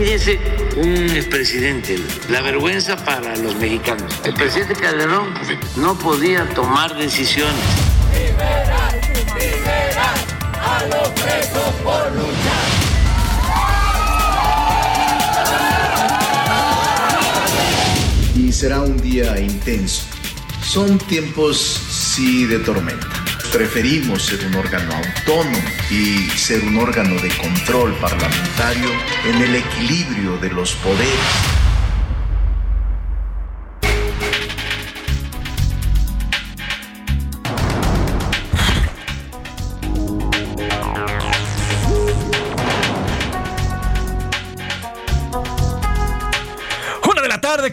Imagínense un expresidente, la vergüenza para los mexicanos. El presidente Calderón no podía tomar decisiones. a los presos por luchar. Y será un día intenso. Son tiempos, sí, de tormenta. Preferimos ser un órgano autónomo y ser un órgano de control parlamentario en el equilibrio de los poderes.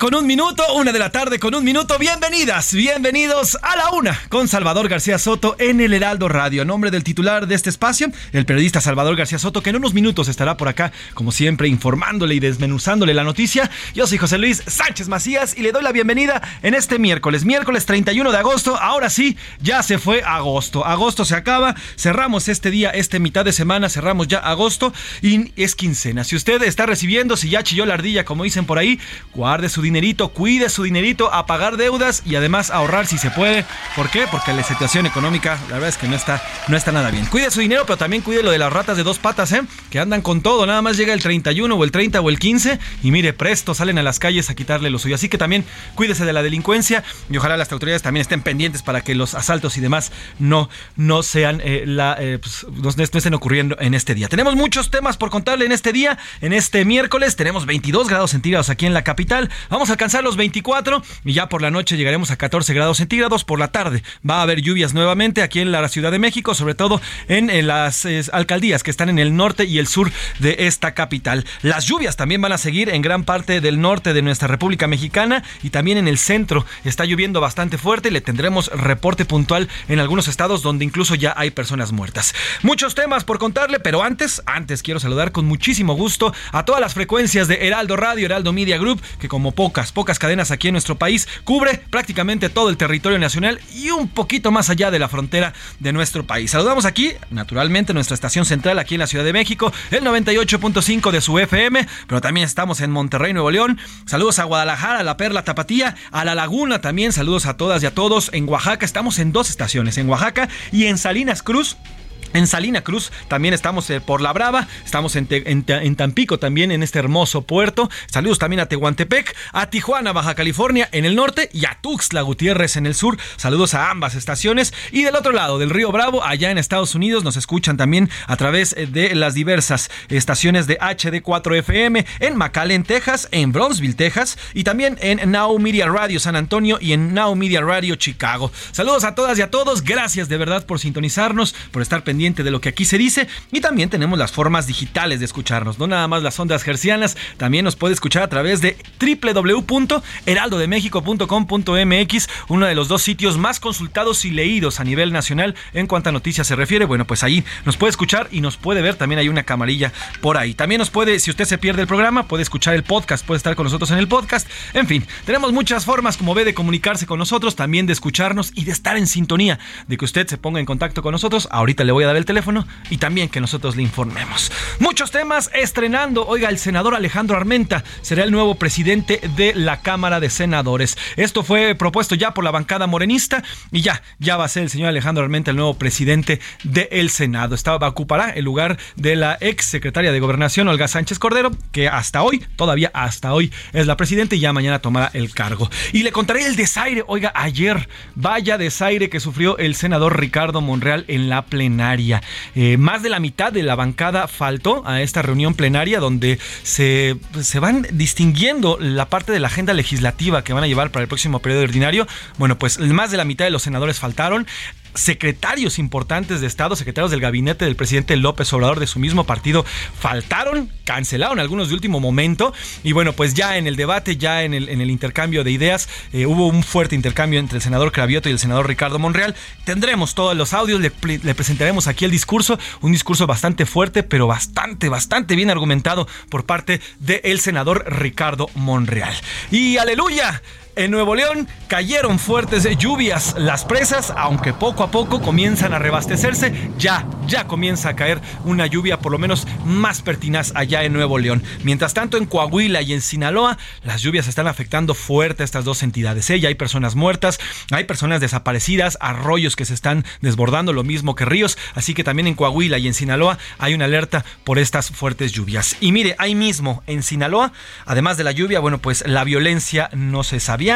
Con un minuto, una de la tarde con un minuto. Bienvenidas, bienvenidos a la una con Salvador García Soto en el Heraldo Radio. Nombre del titular de este espacio, el periodista Salvador García Soto, que en unos minutos estará por acá, como siempre, informándole y desmenuzándole la noticia. Yo soy José Luis Sánchez Macías y le doy la bienvenida en este miércoles, miércoles 31 de agosto. Ahora sí, ya se fue agosto. Agosto se acaba, cerramos este día, este mitad de semana, cerramos ya agosto y es quincena. Si usted está recibiendo, si ya chilló la ardilla, como dicen por ahí, guarde su dinerito, cuide su dinerito a pagar deudas y además ahorrar si se puede. ¿Por qué? Porque la situación económica, la verdad es que no está, no está nada bien. Cuide su dinero, pero también cuide lo de las ratas de dos patas, ¿eh? Que andan con todo. Nada más llega el 31 o el 30 o el 15 y mire, presto, salen a las calles a quitarle lo suyo. Así que también cuídese de la delincuencia y ojalá las autoridades también estén pendientes para que los asaltos y demás no, no sean eh, la, eh, pues, no, estén ocurriendo en este día. Tenemos muchos temas por contarle en este día, en este miércoles. Tenemos 22 grados centígrados aquí en la capital. Vamos alcanzar los 24 y ya por la noche llegaremos a 14 grados centígrados. Por la tarde va a haber lluvias nuevamente aquí en la Ciudad de México, sobre todo en, las alcaldías que están en el norte y el sur de esta capital. Las lluvias también van a seguir en gran parte del norte de nuestra República Mexicana y también en el centro. Está lloviendo bastante fuerte y le tendremos reporte puntual en algunos estados donde incluso ya hay personas muertas. Muchos temas por contarle, pero antes, antes quiero saludar con muchísimo gusto a todas las frecuencias de Heraldo Radio, Heraldo Media Group, que como pocas, cadenas aquí en nuestro país, cubre prácticamente todo el territorio nacional y un poquito más allá de la frontera de nuestro país. Saludamos aquí, naturalmente, nuestra estación central aquí en la Ciudad de México, el 98.5 de su FM, pero también estamos en Monterrey, Nuevo León. Saludos a Guadalajara, a La Perla, Tapatía, a La Laguna también. Saludos a todas y a todos. En Oaxaca estamos en dos estaciones, en Oaxaca y en Salinas Cruz. En Salina Cruz también estamos eh, por La Brava, estamos en, en, Tampico también, en este hermoso puerto. Saludos también a Tehuantepec, a Tijuana, Baja California en el norte y a Tuxtla Gutiérrez en el sur. Saludos a ambas estaciones. Y del otro lado del río Bravo, allá en Estados Unidos, nos escuchan también a través eh, de las diversas estaciones de HD4FM en McAllen, Texas, en Brownsville, Texas y también en Now Media Radio San Antonio y en Now Media Radio Chicago. Saludos a todas y a todos. Gracias de verdad por sintonizarnos, por estar pendientes de lo que aquí se dice y también tenemos las formas digitales de escucharnos, no nada más las ondas gercianas, también nos puede escuchar a través de www.heraldodemexico.com.mx, uno de los dos sitios más consultados y leídos a nivel nacional en cuanto a se refiere. Bueno, pues ahí nos puede escuchar y nos puede ver, también hay una camarilla por ahí. También nos puede, si usted se pierde el programa, puede escuchar el podcast, puede estar con nosotros en el podcast. En fin, tenemos muchas formas, como ve, de comunicarse con nosotros, también de escucharnos y de estar en sintonía, de que usted se ponga en contacto con nosotros. Ahorita le voy a dar el teléfono y también que nosotros le informemos. Muchos temas estrenando. Oiga, el senador Alejandro Armenta será el nuevo presidente de la Cámara de Senadores. Esto fue propuesto ya por la bancada morenista y ya, ya va a ser el señor Alejandro Armenta el nuevo presidente del Senado. Estaba, ocupará el lugar de la ex secretaria de Gobernación, Olga Sánchez Cordero, que hasta hoy, todavía hasta hoy, es la presidenta y ya mañana tomará el cargo. Y le contaré el desaire. Oiga, ayer, vaya desaire que sufrió el senador Ricardo Monreal en la plenaria. Eh, más de la mitad de la bancada faltó a esta reunión plenaria donde se, se van distinguiendo la parte de la agenda legislativa que van a llevar para el próximo periodo ordinario. Bueno, pues más de la mitad de los senadores faltaron secretarios importantes de Estado, secretarios del gabinete del presidente López Obrador de su mismo partido, faltaron, cancelaron algunos de último momento. Y bueno, pues ya en el debate, ya en el, intercambio de ideas, eh, hubo un fuerte intercambio entre el senador Cravioto y el senador Ricardo Monreal. Tendremos todos los audios, le, le presentaremos aquí el discurso, un discurso bastante fuerte, pero bastante, bastante bien argumentado por parte del senador Ricardo Monreal. Y aleluya, en Nuevo León cayeron fuertes lluvias. Las presas, aunque poco a poco comienzan a rebastecerse, ya, ya comienza a caer una lluvia por lo menos más pertinaz allá en Nuevo León. Mientras tanto, en Coahuila y en Sinaloa, las lluvias están afectando fuerte a estas dos entidades. ¿eh? Hay personas muertas, hay personas desaparecidas, arroyos que se están desbordando, lo mismo que ríos. Así que también en Coahuila y en Sinaloa hay una alerta por estas fuertes lluvias. Y mire, ahí mismo en Sinaloa, además de la lluvia, bueno, pues la violencia no se sabía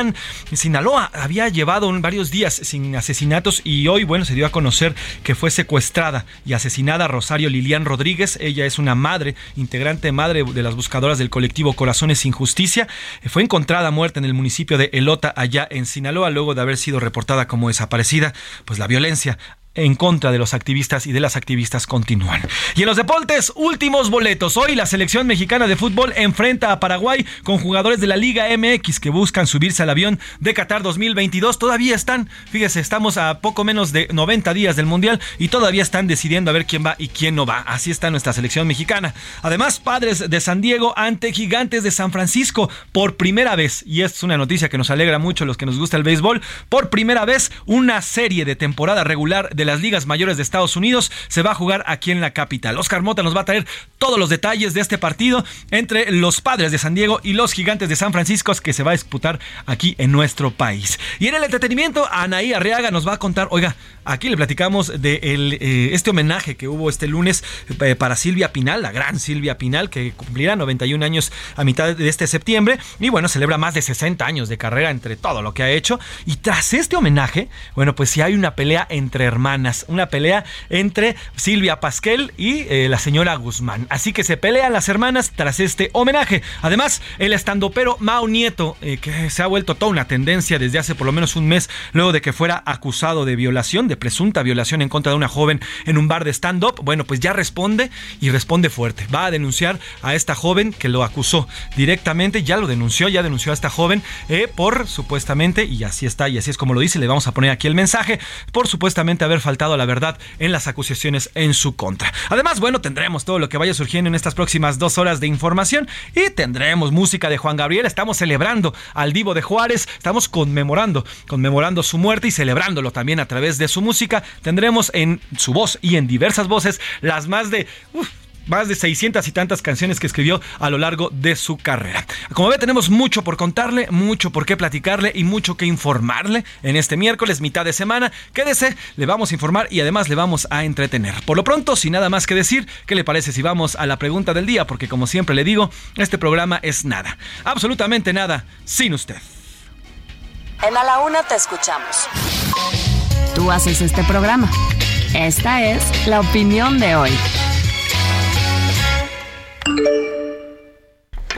Sinaloa había llevado varios días sin asesinatos y hoy, bueno, se dio a conocer que fue secuestrada y asesinada Rosario Lilian Rodríguez. Ella es una madre, integrante madre de las buscadoras del colectivo Corazones sin Justicia. Fue encontrada muerta en el municipio de Elota, allá en Sinaloa, luego de haber sido reportada como desaparecida. Pues la violencia en contra de los activistas y de las activistas continúan. Y en los deportes, últimos boletos. Hoy la selección mexicana de fútbol enfrenta a Paraguay con jugadores de la Liga MX que buscan subirse al avión de Qatar 2022. Todavía están, fíjese, estamos a poco menos de 90 días del Mundial y todavía están decidiendo a ver quién va y quién no va. Así está nuestra selección mexicana. Además, padres de San Diego ante gigantes de San Francisco por primera vez, y es una noticia que nos alegra mucho a los que nos gusta el béisbol, por primera vez una serie de temporada regular de las ligas mayores de Estados Unidos se va a jugar aquí en la capital. Oscar Mota nos va a traer todos los detalles de este partido entre los padres de San Diego y los gigantes de San Francisco que se va a disputar aquí en nuestro país. Y en el entretenimiento, Anaí Arriaga nos va a contar, oiga, aquí le platicamos de eh, este homenaje que hubo este lunes eh, para Silvia Pinal, la gran Silvia Pinal, que cumplirá 91 años a mitad de este septiembre y bueno, celebra más de 60 años de carrera entre todo lo que ha hecho. Y tras este homenaje, bueno, pues si hay una pelea entre hermanos una pelea entre Silvia Pasquel y eh, la señora Guzmán. Así que se pelean las hermanas tras este homenaje. Además, el estandopero Mao Nieto, eh, que se ha vuelto toda una tendencia desde hace por lo menos un mes, luego de que fuera acusado de violación, de presunta violación en contra de una joven en un bar de stand-up, bueno, pues ya responde y responde fuerte. Va a denunciar a esta joven que lo acusó directamente, ya lo denunció, ya denunció a esta joven eh, por supuestamente, y así está, y así es como lo dice, le vamos a poner aquí el mensaje, por supuestamente haber faltado la verdad en las acusaciones en su contra. Además, bueno, tendremos todo lo que vaya surgiendo en estas próximas dos horas de información y tendremos música de Juan Gabriel. Estamos celebrando al Divo de Juárez, estamos conmemorando, conmemorando su muerte y celebrándolo también a través de su música. Tendremos en su voz y en diversas voces las más de más de 600 y tantas canciones que escribió a lo largo de su carrera. Como ve, tenemos mucho por contarle, mucho por qué platicarle y mucho que informarle en este miércoles, mitad de semana. Quédese, le vamos a informar y además le vamos a entretener. Por lo pronto, sin nada más que decir, ¿qué le parece si vamos a la pregunta del día? Porque como siempre le digo, este programa es nada, absolutamente nada, sin usted. En A la Una te escuchamos. Tú haces este programa. Esta es la opinión de hoy.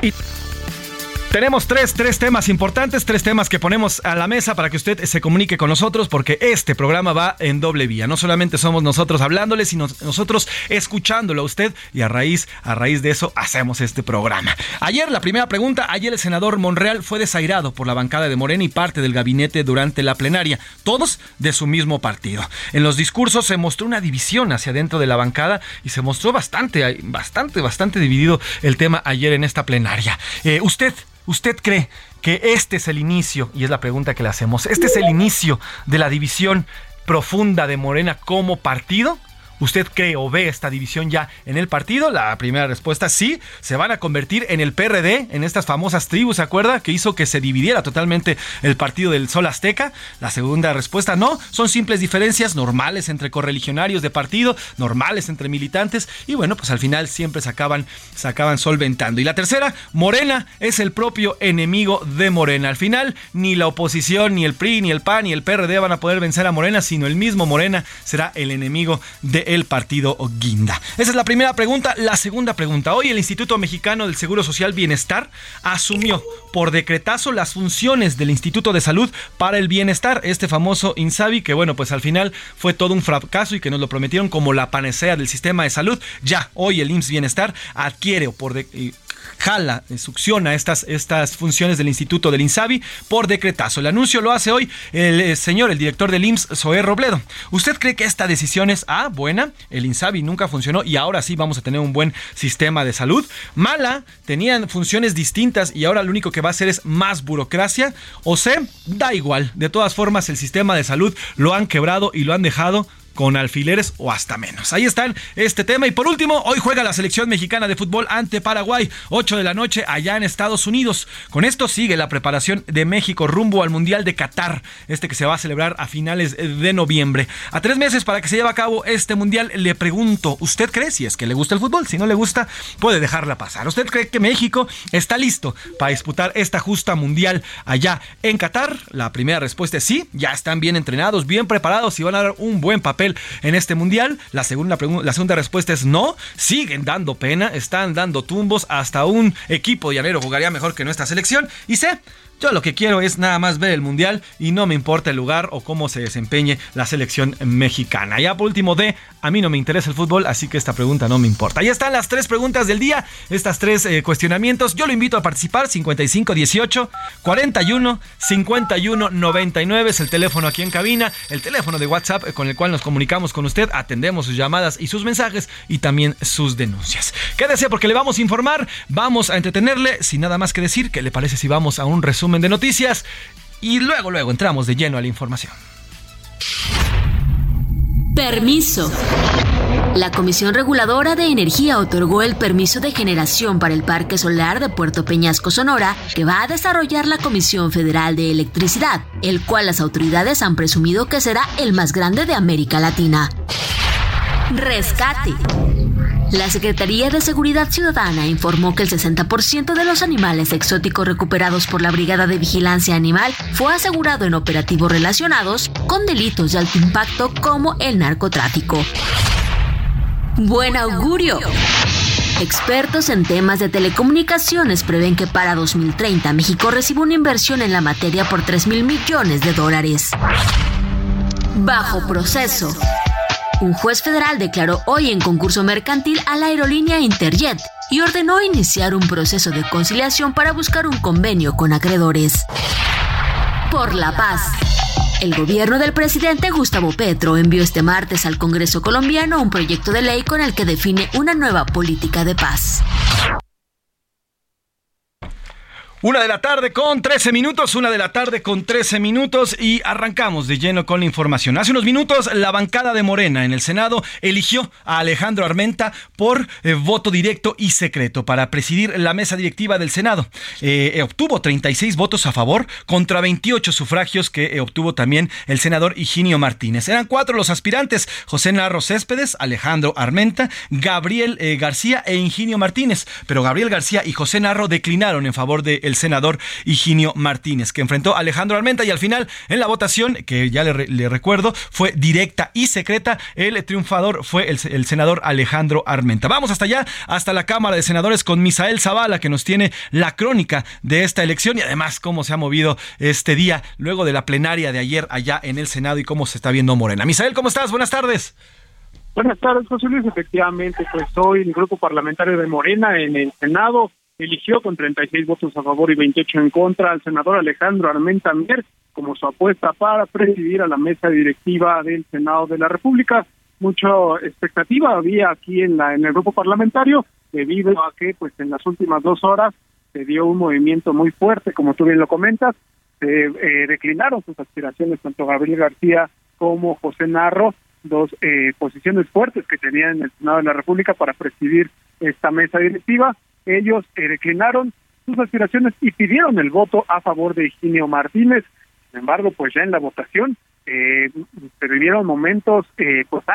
Y tenemos tres, tres temas importantes, tres temas que ponemos a la mesa para que usted se comunique con nosotros, porque este programa va en doble vía. No solamente somos nosotros hablándole, sino nosotros escuchándolo a usted y a raíz, a raíz de eso hacemos este programa. Ayer, la primera pregunta, ayer el senador Monreal fue desairado por la bancada de Morena y parte del gabinete durante la plenaria, todos de su mismo partido. En los discursos se mostró una división hacia dentro de la bancada y se mostró bastante, bastante, bastante dividido el tema ayer en esta plenaria. Eh, usted ¿Usted cree que este es el inicio, y es la pregunta que le hacemos, este es el inicio de la división profunda de Morena como partido? ¿Usted cree o ve esta división ya en el partido? La primera respuesta, sí, se van a convertir en el PRD, en estas famosas tribus, ¿se acuerda? Que hizo que se dividiera totalmente el partido del Sol Azteca. La segunda respuesta, no, son simples diferencias normales entre correligionarios de partido, normales entre militantes, y bueno, pues al final siempre se acaban, se acaban solventando. Y la tercera, Morena es el propio enemigo de Morena. Al final, ni la oposición, ni el PRI, ni el PAN, ni el PRD van a poder vencer a Morena, sino el mismo Morena será el enemigo del partido Guinda. Esa es la primera pregunta. La segunda pregunta. Hoy el Instituto Mexicano del Seguro Social Bienestar asumió por decretazo las funciones del Instituto de Salud para el Bienestar, este famoso INSABI, que bueno, pues al final fue todo un fracaso y que nos lo prometieron como la panacea del sistema de salud. Ya, hoy el IMSS Bienestar adquiere por jala, eh, succiona estas, estas funciones del Instituto del INSABI por decretazo. El anuncio lo hace hoy el eh, señor, el director del IMSS, Zoé Robledo. ¿Usted cree que esta decisión es A, buena? El INSABI nunca funcionó y ahora sí vamos a tener un buen sistema de salud. Mala, tenían funciones distintas y ahora lo único que va a hacer es más burocracia. O C, da igual. De todas formas, el sistema de salud lo han quebrado y lo han dejado con alfileres o hasta menos. Ahí están este tema. Y por último, hoy juega la selección mexicana de fútbol ante Paraguay, 8 de la noche allá en Estados Unidos. Con esto sigue la preparación de México rumbo al Mundial de Qatar, este que se va a celebrar a finales de noviembre. A tres meses para que se lleve a cabo este Mundial, le pregunto, ¿usted cree si es que le gusta el fútbol? Si no le gusta, puede dejarla pasar. ¿Usted cree que México está listo para disputar esta justa Mundial allá en Qatar? La primera respuesta es sí, ya están bien entrenados, bien preparados y van a dar un buen papel en este mundial? La segunda, la segunda respuesta es no. Siguen dando pena, están dando tumbos. Hasta un equipo llanero jugaría mejor que nuestra selección. Y sé yo lo que quiero es nada más ver el mundial y no me importa el lugar o cómo se desempeñe la selección mexicana. Ya por último, de a mí no me interesa el fútbol, así que esta pregunta no me importa. Ahí están las tres preguntas del día, estas tres eh, cuestionamientos. Yo lo invito a participar: 55 18 41 51 99 es el teléfono aquí en cabina, el teléfono de WhatsApp con el cual nos comunicamos con usted. Atendemos sus llamadas y sus mensajes y también sus denuncias. Quédese porque le vamos a informar, vamos a entretenerle. Sin nada más que decir, ¿qué le parece si vamos a un de noticias y luego, luego entramos de lleno a la información. Permiso. La Comisión Reguladora de Energía otorgó el permiso de generación para el Parque Solar de Puerto Peñasco, Sonora, que va a desarrollar la Comisión Federal de Electricidad, el cual las autoridades han presumido que será el más grande de América Latina. Rescate. La Secretaría de Seguridad Ciudadana informó que el 60% de los animales exóticos recuperados por la Brigada de Vigilancia Animal fue asegurado en operativos relacionados con delitos de alto impacto como el narcotráfico. Buen augurio. Expertos en temas de telecomunicaciones prevén que para 2030 México reciba una inversión en la materia por 3 mil millones de dólares. Bajo proceso. Un juez federal declaró hoy en concurso mercantil a la aerolínea Interjet y ordenó iniciar un proceso de conciliación para buscar un convenio con acreedores. Por la paz. El gobierno del presidente Gustavo Petro envió este martes al Congreso colombiano un proyecto de ley con el que define una nueva política de paz. Una de la tarde con 13 minutos, una de la tarde con 13 minutos y arrancamos de lleno con la información. Hace unos minutos la bancada de Morena en el Senado eligió a Alejandro Armenta por eh, voto directo y secreto para presidir la mesa directiva del Senado. Eh, obtuvo 36 votos a favor contra 28 sufragios que obtuvo también el senador Higinio Martínez. Eran cuatro los aspirantes, José Narro Céspedes, Alejandro Armenta, Gabriel eh, García e Higinio Martínez, pero Gabriel García y José Narro declinaron en favor del el senador Higinio Martínez, que enfrentó a Alejandro Almenta y al final en la votación, que ya le, recuerdo, fue directa y secreta, el triunfador fue el, el, senador Alejandro Armenta. Vamos hasta allá, hasta la Cámara de Senadores con Misael Zavala, que nos tiene la crónica de esta elección y además cómo se ha movido este día luego de la plenaria de ayer allá en el Senado y cómo se está viendo Morena. Misael, ¿cómo estás? Buenas tardes. Buenas tardes, José Luis. Efectivamente, pues soy el grupo parlamentario de Morena en el Senado eligió con 36 votos a favor y 28 en contra al senador Alejandro Armenta Mier como su apuesta para presidir a la mesa directiva del Senado de la República. Mucha expectativa había aquí en la el grupo parlamentario debido a que pues en las últimas dos horas se dio un movimiento muy fuerte, como tú bien lo comentas, se eh, declinaron sus aspiraciones tanto Gabriel García como José Narro dos eh, posiciones fuertes que tenía en el Senado de la República para presidir esta mesa directiva. Ellos eh, declinaron sus aspiraciones y pidieron el voto a favor de Higinio Martínez. Sin embargo, pues ya en la votación eh, se vivieron momentos eh, pues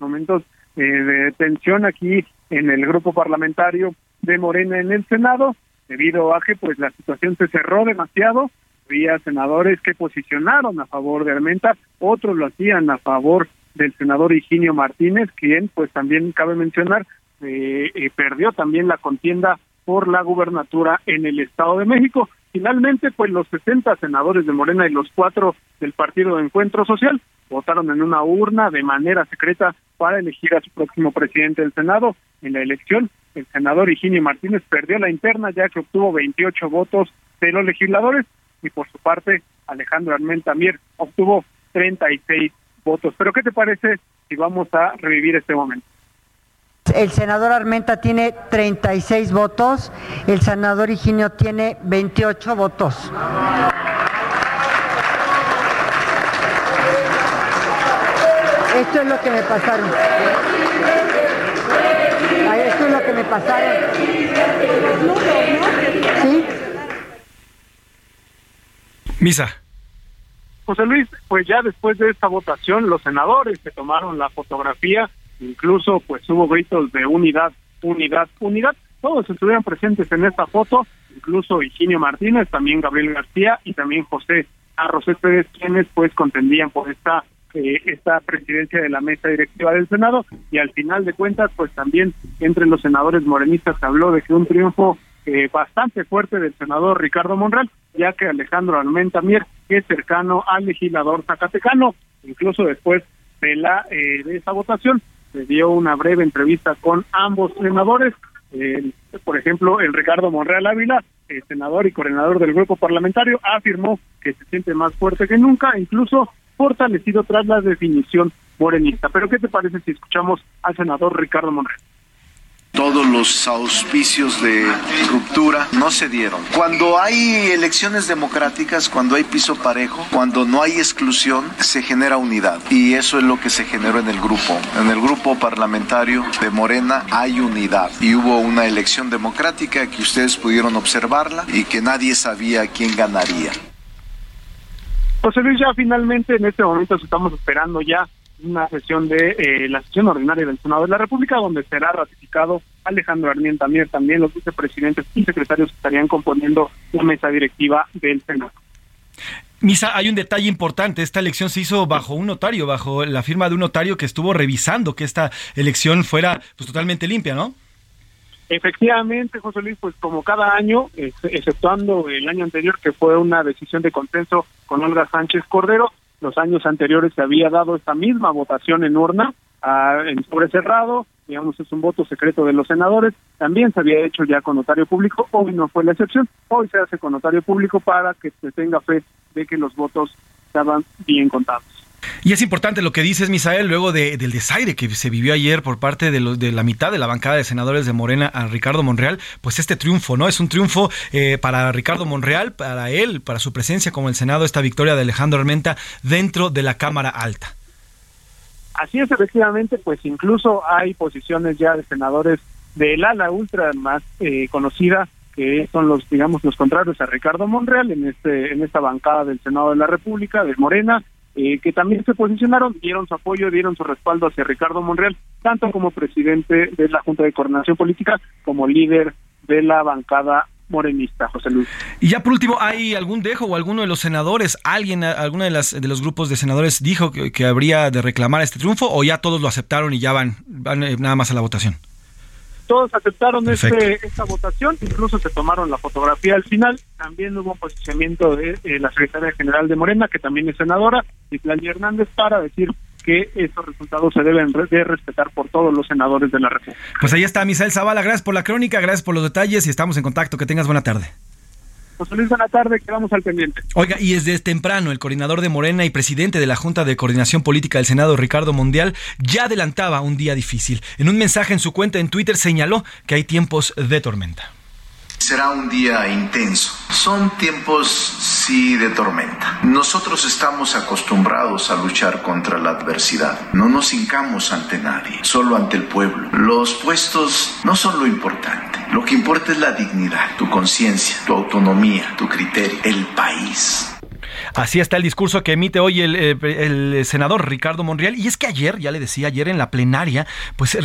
momentos eh, de tensión aquí en el grupo parlamentario de Morena en el Senado, debido a que pues la situación se cerró demasiado, había senadores que posicionaron a favor de Armenta, otros lo hacían a favor del senador Higinio Martínez, quien pues también cabe mencionar eh, eh, perdió también la contienda por la gubernatura en el Estado de México. Finalmente, pues los 60 senadores de Morena y los cuatro del Partido de Encuentro Social votaron en una urna de manera secreta para elegir a su próximo presidente del Senado. En la elección, el senador Higinio Martínez perdió la interna ya que obtuvo 28 votos de los legisladores y por su parte Alejandro Armenta Mier obtuvo 36 votos. Pero ¿qué te parece si vamos a revivir este momento? El senador Armenta tiene 36 votos, el senador Higinio tiene 28 votos. Esto es lo que me pasaron. Esto es lo que me pasaron. ¿Sí? Misa. José Luis, pues ya después de esta votación, los senadores que tomaron la fotografía, incluso pues hubo gritos de unidad, unidad, unidad. Todos estuvieron presentes en esta foto, incluso Higinio Martínez, también Gabriel García y también José Arroz Pérez, quienes pues contendían por esta eh, esta presidencia de la mesa directiva del Senado y al final de cuentas pues también entre los senadores morenistas habló de que un triunfo eh, bastante fuerte del senador Ricardo Monreal ya que Alejandro Armenta Mier es cercano al legislador zacatecano incluso después de la eh, de esa votación se dio una breve entrevista con ambos senadores por ejemplo el Ricardo Monreal Ávila el senador y coordinador del grupo parlamentario afirmó que se siente más fuerte que nunca incluso fortalecido tras la definición morenista. Pero ¿qué te parece si escuchamos al senador Ricardo Monreal? Todos los auspicios de ruptura no se dieron. Cuando hay elecciones democráticas, cuando hay piso parejo, cuando no hay exclusión, se genera unidad. Y eso es lo que se generó en el grupo. En el grupo parlamentario de Morena hay unidad. Y hubo una elección democrática que ustedes pudieron observarla y que nadie sabía quién ganaría. José Luis, ya finalmente en este momento estamos esperando ya una sesión de eh, la sesión ordinaria del Senado de la República, donde será ratificado Alejandro Armienta también, también los vicepresidentes y secretarios que estarían componiendo la mesa directiva del Senado. Misa, hay un detalle importante. Esta elección se hizo bajo un notario, bajo la firma de un notario que estuvo revisando que esta elección fuera pues, totalmente limpia, ¿no? Efectivamente, José Luis, pues como cada año, exceptuando el año anterior que fue una decisión de consenso con Olga Sánchez Cordero, los años anteriores se había dado esta misma votación en urna, en sobre cerrado, digamos es un voto secreto de los senadores, también se había hecho ya con notario público, hoy no fue la excepción, hoy se hace con notario público para que se tenga fe de que los votos estaban bien contados. Y es importante lo que dices, Misael, luego de, del desaire que se vivió ayer por parte de, los, de la mitad de la bancada de senadores de Morena a Ricardo Monreal, pues este triunfo, ¿no? Es un triunfo eh, para Ricardo Monreal, para él, para su presencia como el Senado, esta victoria de Alejandro Armenta dentro de la Cámara Alta. Así es, efectivamente, pues incluso hay posiciones ya de senadores del ala ultra más eh, conocida que son los digamos los contrarios a Ricardo Monreal en este en esta bancada del Senado de la República de Morena eh, que también se posicionaron, dieron su apoyo, dieron su respaldo hacia Ricardo Monreal, tanto como presidente de la Junta de Coordinación Política como líder de la bancada morenista, José Luis. Y ya por último, ¿hay algún dejo o alguno de los senadores, alguien, alguno de, las, de los grupos de senadores dijo que, que habría de reclamar este triunfo o ya todos lo aceptaron y ya van, van eh, nada más a la votación? Todos aceptaron este, esta votación, incluso se tomaron la fotografía al final. También hubo un posicionamiento de eh, la secretaria general de Morena, que también es senadora, Islali Hernández, para decir que estos resultados se deben de respetar por todos los senadores de la República. Pues ahí está Misael Zavala, gracias por la crónica, gracias por los detalles y estamos en contacto. Que tengas buena tarde. José Luis, buena tarde, quedamos al pendiente. Oiga, y desde temprano el coordinador de Morena y presidente de la Junta de Coordinación Política del Senado, Ricardo Mundial, ya adelantaba un día difícil. En un mensaje en su cuenta en Twitter señaló que hay tiempos de tormenta Será un día intenso. Son tiempos, sí, de tormenta. Nosotros estamos acostumbrados a luchar contra la adversidad. No nos hincamos ante nadie, solo ante el pueblo. Los puestos no son lo importante. Lo que importa es la dignidad, tu conciencia, tu autonomía, tu criterio, el país. Así está el discurso que emite hoy el, eh, senador Ricardo Monreal. Y es que ayer, ya le decía, ayer en la plenaria, pues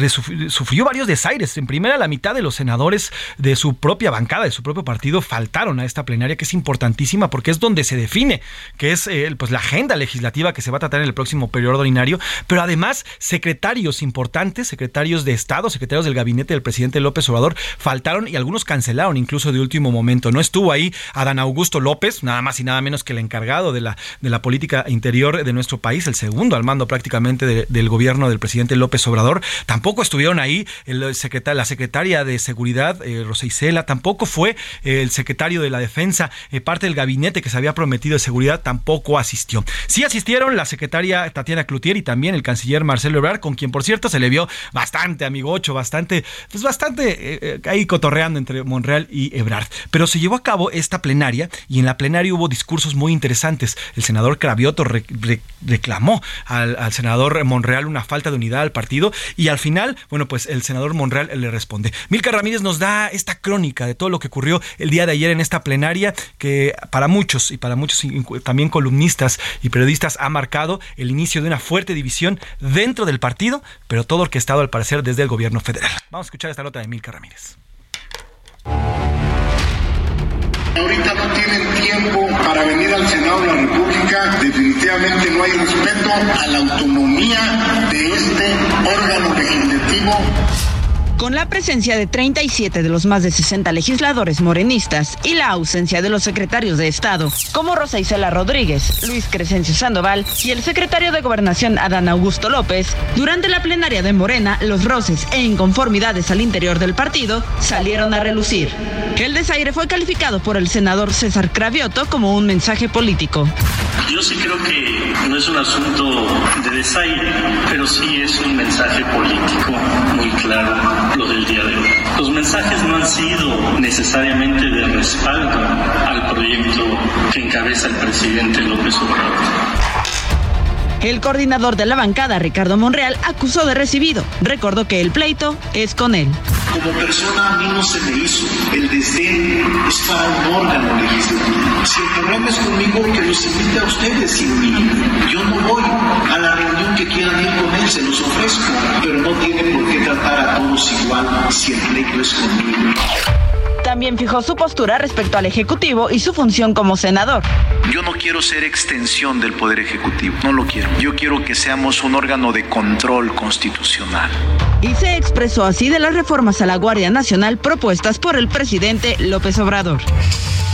sufrió varios desaires. En primera, la mitad de los senadores de su propia bancada, de su propio partido, faltaron a esta plenaria, que es importantísima porque es donde se define que es eh, pues la agenda legislativa que se va a tratar en el próximo periodo ordinario. Pero además, secretarios importantes, secretarios de Estado, secretarios del gabinete del presidente López Obrador, faltaron y algunos cancelaron incluso de último momento. No estuvo ahí Adán Augusto López, nada más y nada menos que el encargado de la, de la política interior de nuestro país, el segundo al mando prácticamente del gobierno del presidente López Obrador. Tampoco estuvieron ahí el la secretaria de Seguridad, eh, tampoco fue el secretario de la Defensa, eh, parte del gabinete que se había prometido de seguridad, tampoco asistió. Sí asistieron la secretaria Tatiana Cloutier y también el canciller Marcelo Ebrard, con quien por cierto se le vio bastante amigocho, bastante, pues bastante eh, ahí cotorreando entre Monreal y Ebrard. Pero se llevó a cabo esta plenaria y en la plenaria hubo discursos muy interesantes el senador Cravioto reclamó al, senador Monreal una falta de unidad al partido y al final, bueno, pues el senador Monreal le responde. Milka Ramírez nos da esta crónica de todo lo que ocurrió el día de ayer en esta plenaria que para muchos y para muchos también columnistas y periodistas ha marcado el inicio de una fuerte división dentro del partido, pero todo orquestado al parecer desde el gobierno federal. Vamos a escuchar esta nota de Milka Ramírez. Ahorita no tienen tiempo para venir al Senado de la República. Definitivamente no hay respeto a la autonomía de este órgano legislativo con la presencia de 37 de los más de 60 legisladores morenistas y la ausencia de los secretarios de Estado, como Rosa Isela Rodríguez, Luis Crescencio Sandoval y el secretario de Gobernación Adán Augusto López, durante la plenaria de Morena, los roces e inconformidades al interior del partido salieron a relucir. El desaire fue calificado por el senador César Cravioto como un mensaje político. Yo sí creo que no es un asunto de desaire, pero sí es un mensaje político muy claro lo del día de hoy. Los mensajes no han sido necesariamente de respaldo al proyecto que encabeza el presidente López Obrador. El coordinador de la bancada, Ricardo Monreal, acusó de recibido. Recordó que el pleito es con él. Como persona a mí no se me hizo. El desdén es para un órgano legislativo. Si el problema es conmigo, que los invite a ustedes sin mí. Yo no voy a la reunión que quieran ir con él, se los ofrezco. Pero no tienen por qué tratar a todos igual si el pleito es conmigo. También fijó su postura respecto al Ejecutivo y su función como senador. Yo no quiero ser extensión del Poder Ejecutivo, no lo quiero. Yo quiero que seamos un órgano de control constitucional. Y se expresó así de las reformas a la Guardia Nacional propuestas por el presidente López Obrador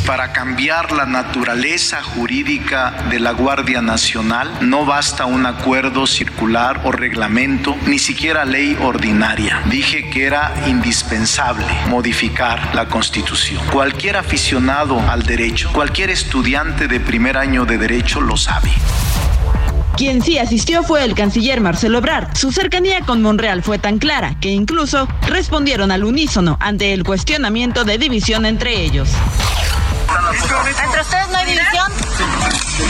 para cambiar la naturaleza jurídica de la Guardia Nacional no basta un acuerdo circular o reglamento, ni siquiera ley ordinaria. Dije que era indispensable modificar la Constitución. Cualquier aficionado al derecho, cualquier estudiante de primer año de derecho lo sabe. Quien sí asistió fue el canciller Marcelo Ebrard. Su cercanía con Monreal fue tan clara que incluso respondieron al unísono ante el cuestionamiento de división entre ellos. ¿Entre ustedes no hay división?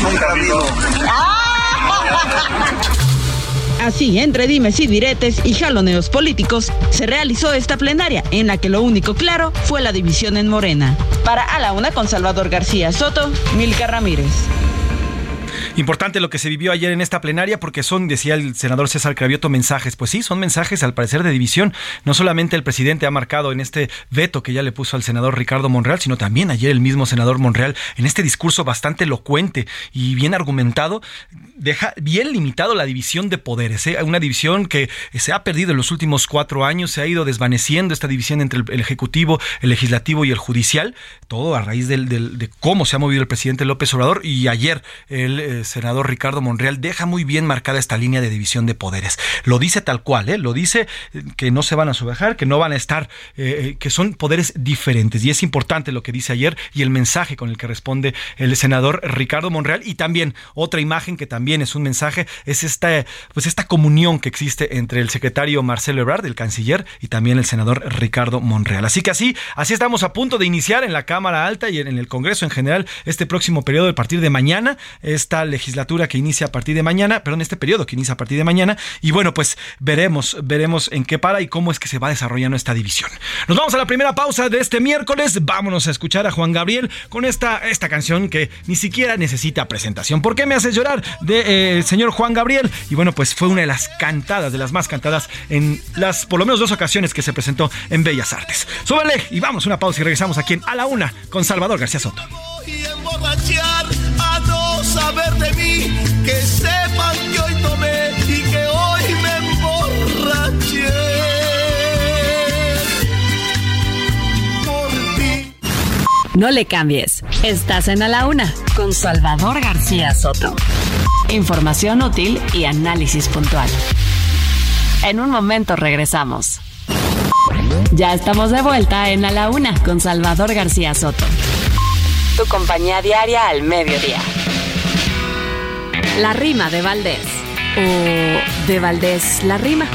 Nunca ha habido. Así, entre dimes y diretes y jaloneos políticos, se realizó esta plenaria, en la que lo único claro fue la división en Morena. Para A la Una con Salvador García Soto, Milka Ramírez. Importante lo que se vivió ayer en esta plenaria porque son, decía el senador César Cravioto, mensajes. Pues sí, son mensajes al parecer de división. No solamente el presidente ha marcado en este veto que ya le puso al senador Ricardo Monreal, sino también ayer el mismo senador Monreal en este discurso bastante elocuente y bien argumentado, deja bien limitado la división de poderes. ¿eh? Una división que se ha perdido en los últimos cuatro años, se ha ido desvaneciendo esta división entre el, Ejecutivo, el Legislativo y el Judicial, todo a raíz del, de cómo se ha movido el presidente López Obrador y ayer el senador Ricardo Monreal deja muy bien marcada esta línea de división de poderes. Lo dice tal cual, ¿eh? lo dice eh, que no se van a subajar, que no van a estar, eh, que son poderes diferentes. Y es importante lo que dice ayer y el mensaje con el que responde el senador Ricardo Monreal. Y también otra imagen que también es un mensaje, es esta, pues esta comunión que existe entre el secretario Marcelo Ebrard, el canciller, y también el senador Ricardo Monreal. Así que así, así estamos a punto de iniciar en la Cámara Alta y en el Congreso en general este próximo periodo a partir de mañana, esta legislatura que inicia a partir de mañana, perdón, este periodo que inicia a partir de mañana. Y bueno, pues veremos, veremos en qué para y cómo es que se va desarrollando esta división. Nos vamos a la primera pausa de este miércoles. Vámonos a escuchar a Juan Gabriel con esta, esta canción que ni siquiera necesita presentación. ¿Por qué me haces llorar? Eh, señor Juan Gabriel. Y bueno, pues fue una de las cantadas, de las más cantadas en las por lo menos dos ocasiones que se presentó en Bellas Artes. Súbele y vamos a una pausa y regresamos aquí en A la Una con Salvador García Soto. a no saber de mí, que sepan que hoy tomé y que hoy me emborraché. No le cambies. Estás en A la Una con Salvador García Soto. Información útil y análisis puntual. En un momento regresamos. Ya estamos de vuelta en la Una con Salvador García Soto. Tu compañía diaria al mediodía. La rima de Valdés. O de Valdés la rima.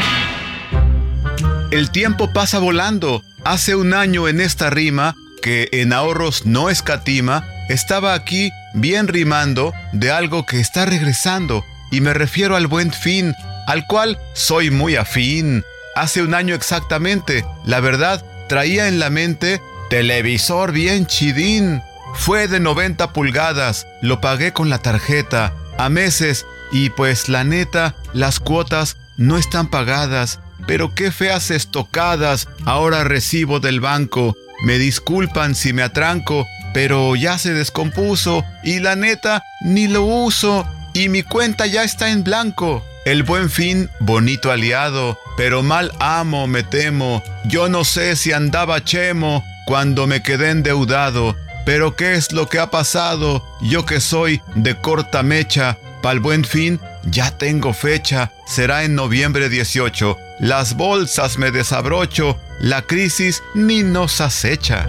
El tiempo pasa volando. Hace un año en esta rima, que en ahorros no escatima, estaba aquí bien rimando de algo que está regresando. Y me refiero al buen fin, al cual soy muy afín. Hace un año exactamente, la verdad, traía en la mente televisor bien chidín. Fue de 90 pulgadas, lo pagué con la tarjeta, a meses, y pues la neta, las cuotas no están pagadas. Pero qué feas estocadas ahora recibo del banco. Me disculpan si me atranco, pero ya se descompuso y la neta ni lo uso y mi cuenta ya está en blanco. El buen fin, bonito aliado, pero mal amo me temo. Yo no sé si andaba chemo cuando me quedé endeudado. Pero ¿qué es lo que ha pasado? Yo que soy de corta mecha, pa'l buen fin ya tengo fecha, será en noviembre 18. Las bolsas me desabrocho, la crisis ni nos acecha.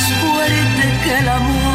más fuerte que el amor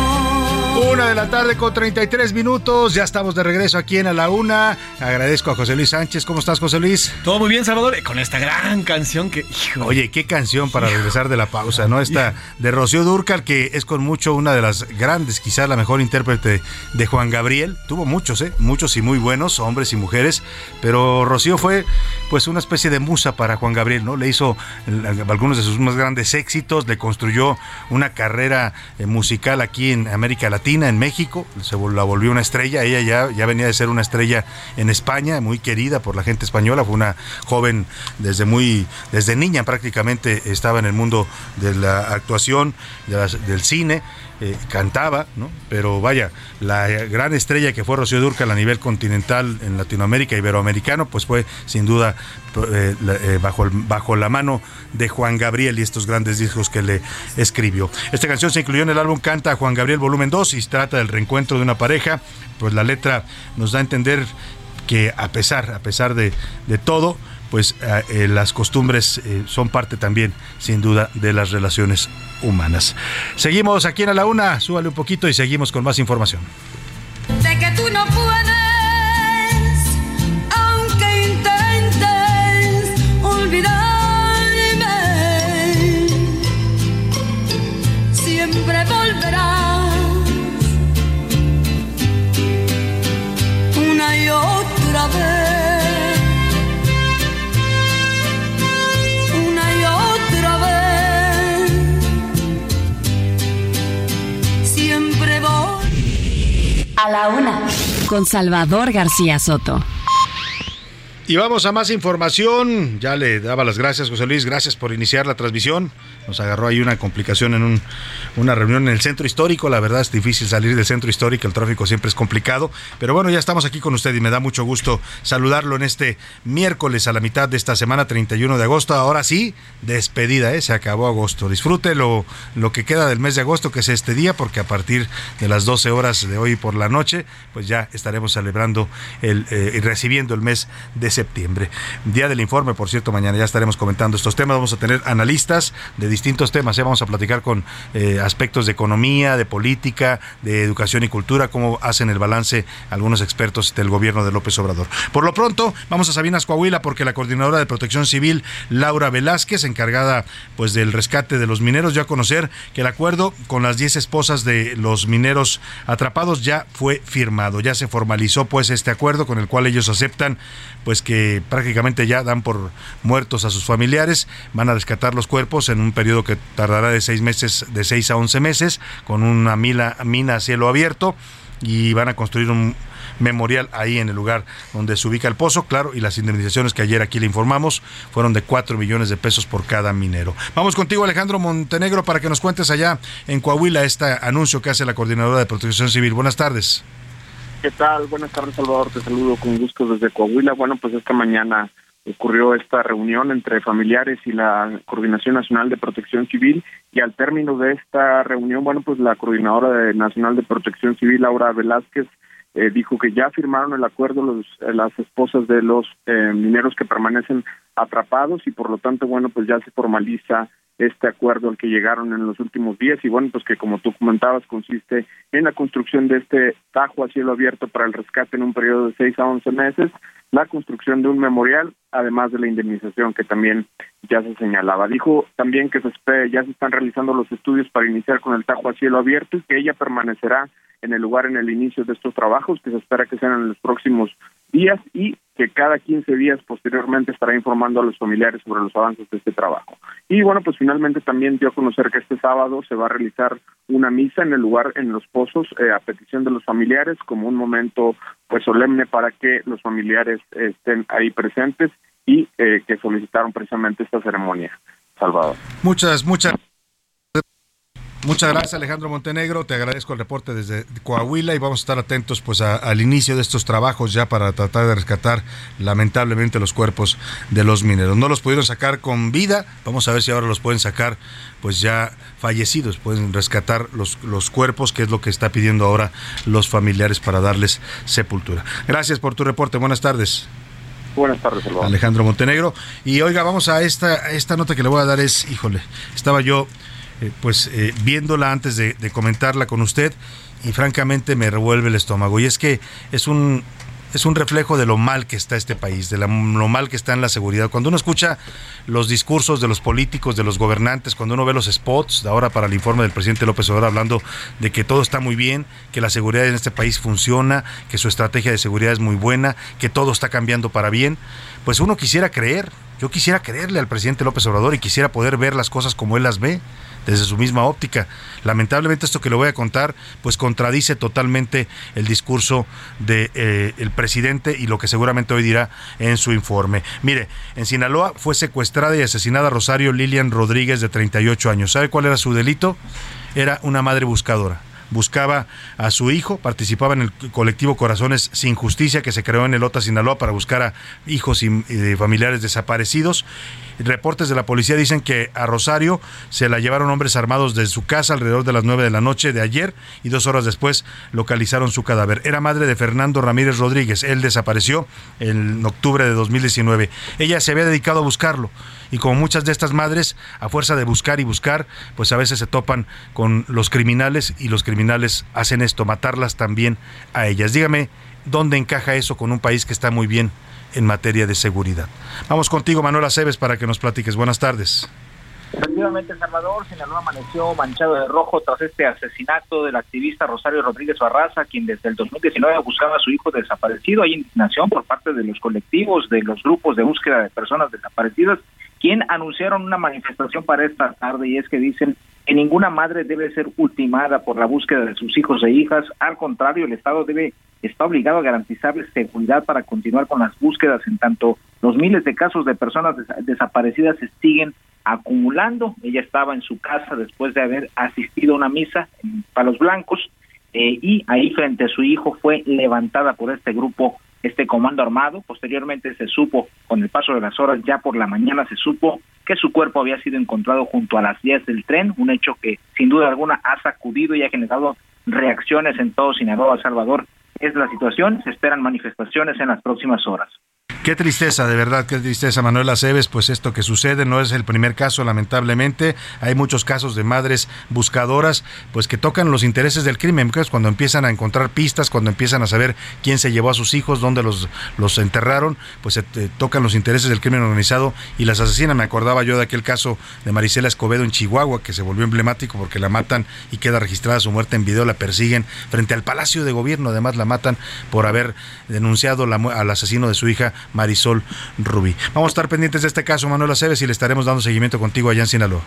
Una de la tarde con 33 minutos. Ya estamos de regreso aquí en A la Una. Agradezco a José Luis Sánchez. ¿Cómo estás, José Luis? Todo muy bien, Salvador. Con esta gran canción que. hijo, Oye, qué canción para regresar de la pausa, ¿no? Esta de Rocío Durcal, que es con mucho una de las grandes, quizás la mejor intérprete de Juan Gabriel. Tuvo muchos, ¿eh? Muchos y muy buenos, hombres y mujeres. Pero Rocío fue, pues, una especie de musa para Juan Gabriel, ¿no? Le hizo eh, algunos de sus más grandes éxitos, le construyó una carrera eh, musical aquí en América Latina En México, se la volvió una estrella, ella ya, ya venía de ser una estrella en España, muy querida por la gente española, fue una joven desde muy, desde niña prácticamente estaba en el mundo de la actuación, del cine, eh, cantaba, ¿no? Pero vaya, la gran estrella que fue Rocío Durcal a nivel continental en Latinoamérica, iberoamericano, pues fue sin duda eh, eh, bajo, bajo la mano de Juan Gabriel y estos grandes discos que le escribió. Esta canción se incluyó en el álbum Canta Juan Gabriel Volumen 2 y trata del reencuentro de una pareja, pues la letra nos da a entender que a pesar, a pesar de, de todo, pues eh, eh, las costumbres eh, son parte también, sin duda, de las relaciones humanas. Seguimos aquí en A la Una, súbale un poquito y seguimos con más información. De que tú no puedes, aunque intentes olvidarme, siempre volverás una y otra vez. A la una. Con Salvador García Soto. Y vamos a más información. Ya le daba las gracias, José Luis. Gracias por iniciar la transmisión. Nos agarró ahí una complicación en una reunión en el centro histórico. La verdad es difícil salir del centro histórico, el tráfico siempre es complicado. Pero bueno, ya estamos aquí con usted y me da mucho gusto saludarlo en este miércoles a la mitad de esta semana, 31 de agosto. Ahora sí, despedida, ¿eh? se acabó agosto. Disfrute lo, que queda del mes de agosto, que es este día, porque a partir de las 12 horas de hoy por la noche, pues ya estaremos celebrando el, eh, y recibiendo el mes de septiembre. Día del informe, por cierto, mañana ya estaremos comentando estos temas. Vamos a tener analistas de distintos temas. ¿eh? vamos a platicar con eh, aspectos de economía, de política, de educación y cultura, cómo hacen el balance algunos expertos del gobierno de López Obrador. Por lo pronto, vamos a Sabinas Coahuila porque la coordinadora de Protección Civil, Laura Velázquez, encargada pues del rescate de los mineros, ya a conocer que el acuerdo con las 10 esposas de los mineros atrapados ya fue firmado, ya se formalizó pues este acuerdo con el cual ellos aceptan pues que prácticamente ya dan por muertos a sus familiares, van a rescatar los cuerpos en un periodo que tardará de seis meses, de seis a once meses, con una mina, mina a cielo abierto y van a construir un memorial ahí en el lugar donde se ubica el pozo, claro, y las indemnizaciones que ayer aquí le informamos fueron de 4 millones de pesos por cada minero. Vamos contigo Alejandro Montenegro para que nos cuentes allá en Coahuila este anuncio que hace la Coordinadora de Protección Civil. Buenas tardes. ¿Qué tal? Buenas tardes, Salvador. Te saludo con gusto desde Coahuila. Bueno, pues esta mañana ocurrió esta reunión entre familiares y la Coordinación Nacional de Protección Civil y al término de esta reunión, bueno, pues la Coordinadora de Nacional de Protección Civil, Laura Velázquez, eh, dijo que ya firmaron el acuerdo los, las esposas de los eh, mineros que permanecen atrapados y por lo tanto, bueno, pues ya se formaliza este acuerdo al que llegaron en los últimos días y bueno, pues que como tú comentabas consiste en la construcción de este tajo a cielo abierto para el rescate en un periodo de seis a once meses, la construcción de un memorial, además de la indemnización que también ya se señalaba. Dijo también que se ya se están realizando los estudios para iniciar con el tajo a cielo abierto y que ella permanecerá en el lugar en el inicio de estos trabajos, que se espera que sean en los próximos días y que cada 15 días posteriormente estará informando a los familiares sobre los avances de este trabajo. Y bueno, pues finalmente también dio a conocer que este sábado se va a realizar una misa en el lugar, en los pozos, eh, a petición de los familiares, como un momento pues solemne para que los familiares estén ahí presentes y eh, que solicitaron precisamente esta ceremonia. Salvador. Muchas, muchas Muchas gracias Alejandro Montenegro, te agradezco el reporte desde Coahuila y vamos a estar atentos pues al inicio de estos trabajos ya para tratar de rescatar lamentablemente los cuerpos de los mineros. No los pudieron sacar con vida, vamos a ver si ahora los pueden sacar pues ya fallecidos, pueden rescatar los, los cuerpos, que es lo que está pidiendo ahora los familiares para darles sepultura. Gracias por tu reporte, buenas tardes. Buenas tardes, Alejandro Montenegro. Y oiga, vamos a esta, esta nota que le voy a dar es, híjole, estaba yo eh, pues eh, viéndola antes de, comentarla con usted y francamente me revuelve el estómago. Y es que es un, es un reflejo de lo mal que está este país, de lo mal que está en la seguridad. Cuando uno escucha los discursos de los políticos, de los gobernantes, cuando uno ve los spots, de ahora para el informe del presidente López Obrador hablando de que todo está muy bien, que la seguridad en este país funciona, que su estrategia de seguridad es muy buena, que todo está cambiando para bien, pues uno quisiera creer, yo quisiera creerle al presidente López Obrador y quisiera poder ver las cosas como él las ve desde su misma óptica. Lamentablemente esto que le voy a contar, pues contradice totalmente el discurso del de, eh, presidente y lo que seguramente hoy dirá en su informe. Mire, en Sinaloa fue secuestrada y asesinada Rosario Lilian Rodríguez de 38 años. ¿Sabe cuál era su delito? Era una madre buscadora buscaba a su hijo, participaba en el colectivo Corazones Sin Justicia que se creó en el Ota, Sinaloa, para buscar a hijos y, familiares desaparecidos. Reportes de la policía dicen que a Rosario se la llevaron hombres armados desde su casa alrededor de las 9 de la noche de ayer y dos horas después localizaron su cadáver. Era madre de Fernando Ramírez Rodríguez. Él desapareció en octubre de 2019. Ella se había dedicado a buscarlo y como muchas de estas madres, a fuerza de buscar y buscar, pues a veces se topan con los criminales y los criminales hacen esto, matarlas también a ellas. Dígame, ¿dónde encaja eso con un país que está muy bien en materia de seguridad? Vamos contigo, Manuela Aceves, para que nos platiques. Buenas tardes. Efectivamente, en Salvador, Sinaloa amaneció manchado de rojo tras este asesinato del activista Rosario Rodríguez Barraza, quien desde el 2019 buscaba a su hijo desaparecido. Hay indignación por parte de los colectivos, de los grupos de búsqueda de personas desaparecidas quien anunciaron una manifestación para esta tarde y es que dicen que ninguna madre debe ser ultimada por la búsqueda de sus hijos e hijas. Al contrario, el Estado debe está obligado a garantizarles seguridad para continuar con las búsquedas en tanto los miles de casos de personas desaparecidas se siguen acumulando. Ella estaba en su casa después de haber asistido a una misa en Palos Blancos eh, y ahí frente a su hijo fue levantada por este grupo este comando armado. Posteriormente se supo, con el paso de las horas, ya por la mañana se supo que su cuerpo había sido encontrado junto a las vías del tren, un hecho que sin duda alguna ha sacudido y ha generado reacciones en todo Sinaloa, Salvador. Es la situación, se esperan manifestaciones en las próximas horas. Qué tristeza, de verdad, qué tristeza, Manuela Aceves, pues esto que sucede no es el primer caso, lamentablemente. Hay muchos casos de madres buscadoras, pues que tocan los intereses del crimen, pues cuando empiezan a encontrar pistas, cuando empiezan a saber quién se llevó a sus hijos, dónde los, los enterraron, pues se tocan los intereses del crimen organizado y las asesinan. Me acordaba yo de aquel caso de Marisela Escobedo en Chihuahua, que se volvió emblemático porque la matan y queda registrada su muerte en video, la persiguen frente al Palacio de Gobierno, además la matan por haber denunciado al asesino de su hija Marisol Rubí. Vamos a estar pendientes de este caso, Manuel Aceves, y le estaremos dando seguimiento contigo allá en Sinaloa.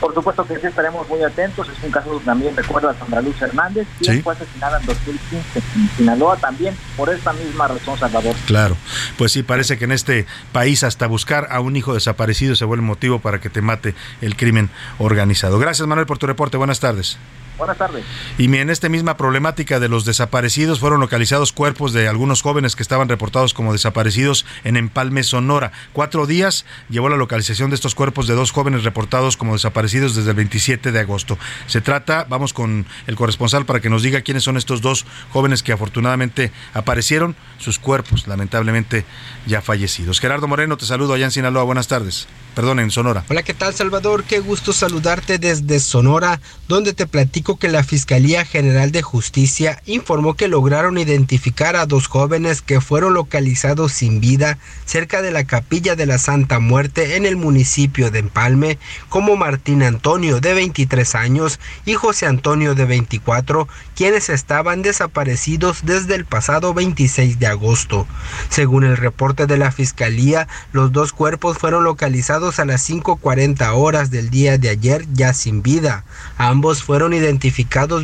Por supuesto que sí, estaremos muy atentos. Es un caso también recuerda a Sandra Luz Hernández, quien fue asesinada en 2015 en Sinaloa también por esta misma razón, Salvador. Claro, pues sí, parece que en este país hasta buscar a un hijo desaparecido se vuelve motivo para que te mate el crimen organizado. Gracias, Manuel, por tu reporte. Buenas tardes. Buenas tardes. Y en esta misma problemática de los desaparecidos fueron localizados cuerpos de algunos jóvenes que estaban reportados como desaparecidos en Empalme, Sonora. Cuatro días llevó la localización de estos cuerpos de dos jóvenes reportados como desaparecidos desde el 27 de agosto. Se trata, vamos con el corresponsal para que nos diga quiénes son estos dos jóvenes que afortunadamente aparecieron, sus cuerpos lamentablemente ya fallecidos. Gerardo Moreno, te saludo allá en Sinaloa. Buenas tardes. Perdón, en Sonora. Hola, ¿qué tal Salvador? Qué gusto saludarte desde Sonora, donde te platico que la Fiscalía General de Justicia informó que lograron identificar a dos jóvenes que fueron localizados sin vida cerca de la capilla de la Santa Muerte en el municipio de Empalme, como Martín Antonio de 23 años y José Antonio de 24, quienes estaban desaparecidos desde el pasado 26 de agosto. Según el reporte de la Fiscalía, los dos cuerpos fueron localizados a las 5.40 horas del día de ayer ya sin vida. Ambos fueron identificados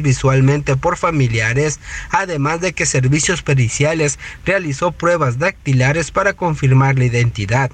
visualmente por familiares, además de que Servicios Periciales realizó pruebas dactilares para confirmar la identidad.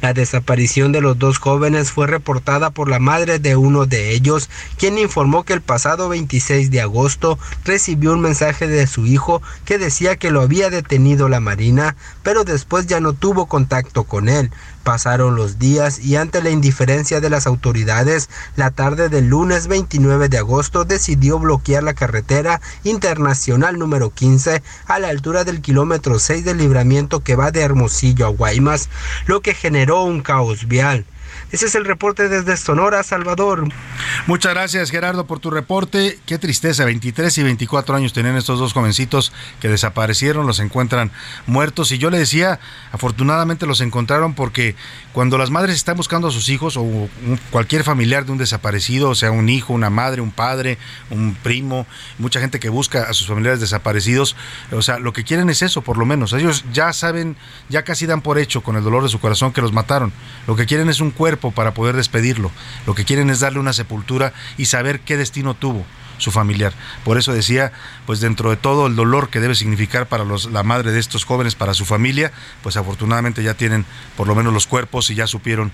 La desaparición de los dos jóvenes fue reportada por la madre de uno de ellos, quien informó que el pasado 26 de agosto recibió un mensaje de su hijo que decía que lo había detenido la Marina, pero después ya no tuvo contacto con él. Pasaron los días y ante la indiferencia de las autoridades, la tarde del lunes 29 de agosto decidió bloquear la carretera internacional número 15 a la altura del kilómetro 6 del libramiento que va de Hermosillo a Guaymas, lo que generó un caos vial. Ese es el reporte desde Sonora, Salvador. Muchas gracias, Gerardo, por tu reporte. Qué tristeza, 23 y 24 años tienen estos dos jovencitos que desaparecieron, los encuentran muertos. Y yo le decía, afortunadamente los encontraron porque cuando las madres están buscando a sus hijos o cualquier familiar de un desaparecido, o sea, un hijo, una madre, un padre, un primo, mucha gente que busca a sus familiares desaparecidos, o sea, lo que quieren es eso, por lo menos. Ellos ya saben, ya casi dan por hecho con el dolor de su corazón que los mataron. Lo que quieren es un cuerpo cuerpo para poder despedirlo. Lo que quieren es darle una sepultura y saber qué destino tuvo su familiar. Por eso decía, pues dentro de todo el dolor que debe significar para los, la madre de estos jóvenes, para su familia, pues afortunadamente ya tienen por lo menos los cuerpos y ya supieron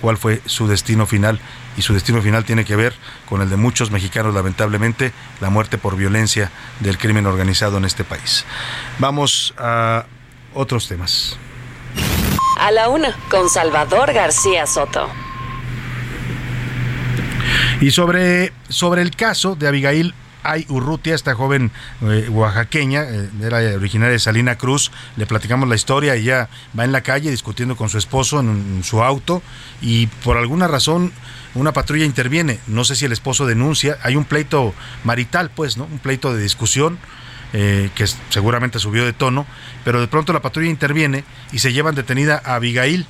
cuál fue su destino final. Y su destino final tiene que ver con el de muchos mexicanos, lamentablemente, la muerte por violencia del crimen organizado en este país. Vamos a otros temas. A la una, con Salvador García Soto. Y sobre, sobre el caso de Abigail Ay Urrutia, esta joven eh, oaxaqueña, eh, era originaria de Salina Cruz, le platicamos la historia, ella va en la calle discutiendo con su esposo en, su auto y por alguna razón una patrulla interviene, no sé si el esposo denuncia, hay un pleito marital pues, ¿no? Un pleito de discusión. Eh, que seguramente subió de tono, pero de pronto la patrulla interviene y se llevan detenida a Abigail,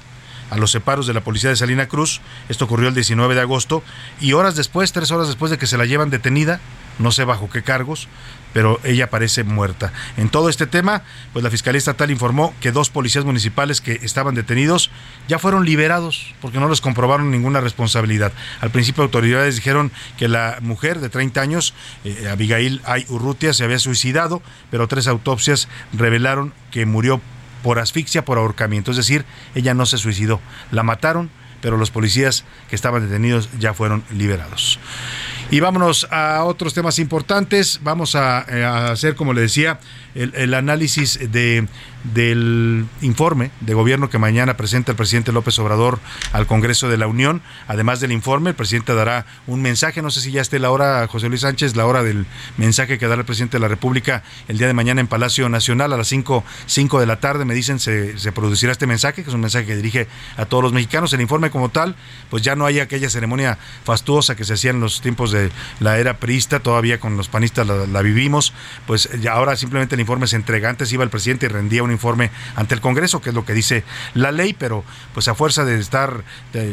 a los separos de la policía de Salina Cruz. Esto ocurrió el 19 de agosto. Y horas después, tres horas después de que se la llevan detenida, no sé bajo qué cargos, pero ella aparece muerta. En todo este tema, pues la Fiscalía Estatal informó que dos policías municipales que estaban detenidos ya fueron liberados porque no les comprobaron ninguna responsabilidad. Al principio autoridades dijeron que la mujer de 30 años, eh, Abigail Ay Urrutia, se había suicidado, pero tres autopsias revelaron que murió por asfixia, por ahorcamiento, es decir, ella no se suicidó, la mataron, pero los policías que estaban detenidos ya fueron liberados. Y vámonos a otros temas importantes. Vamos a, eh, a hacer, como le decía, el, el, análisis de, del informe de gobierno que mañana presenta el presidente López Obrador al Congreso de la Unión. Además del informe, el presidente dará un mensaje. No sé si ya esté la hora, José Luis Sánchez, la hora del mensaje que dará el presidente de la República el día de mañana en Palacio Nacional a las 5, 5 de la tarde. Me dicen se, se producirá este mensaje, que es un mensaje que dirige a todos los mexicanos. El informe como tal, pues ya no hay aquella ceremonia fastuosa que se hacía en los tiempos de la era priista, todavía con los panistas la, vivimos, pues ahora simplemente el informe se entrega. Antes iba el presidente y rendía un informe ante el Congreso, que es lo que dice la ley, pero pues a fuerza de estar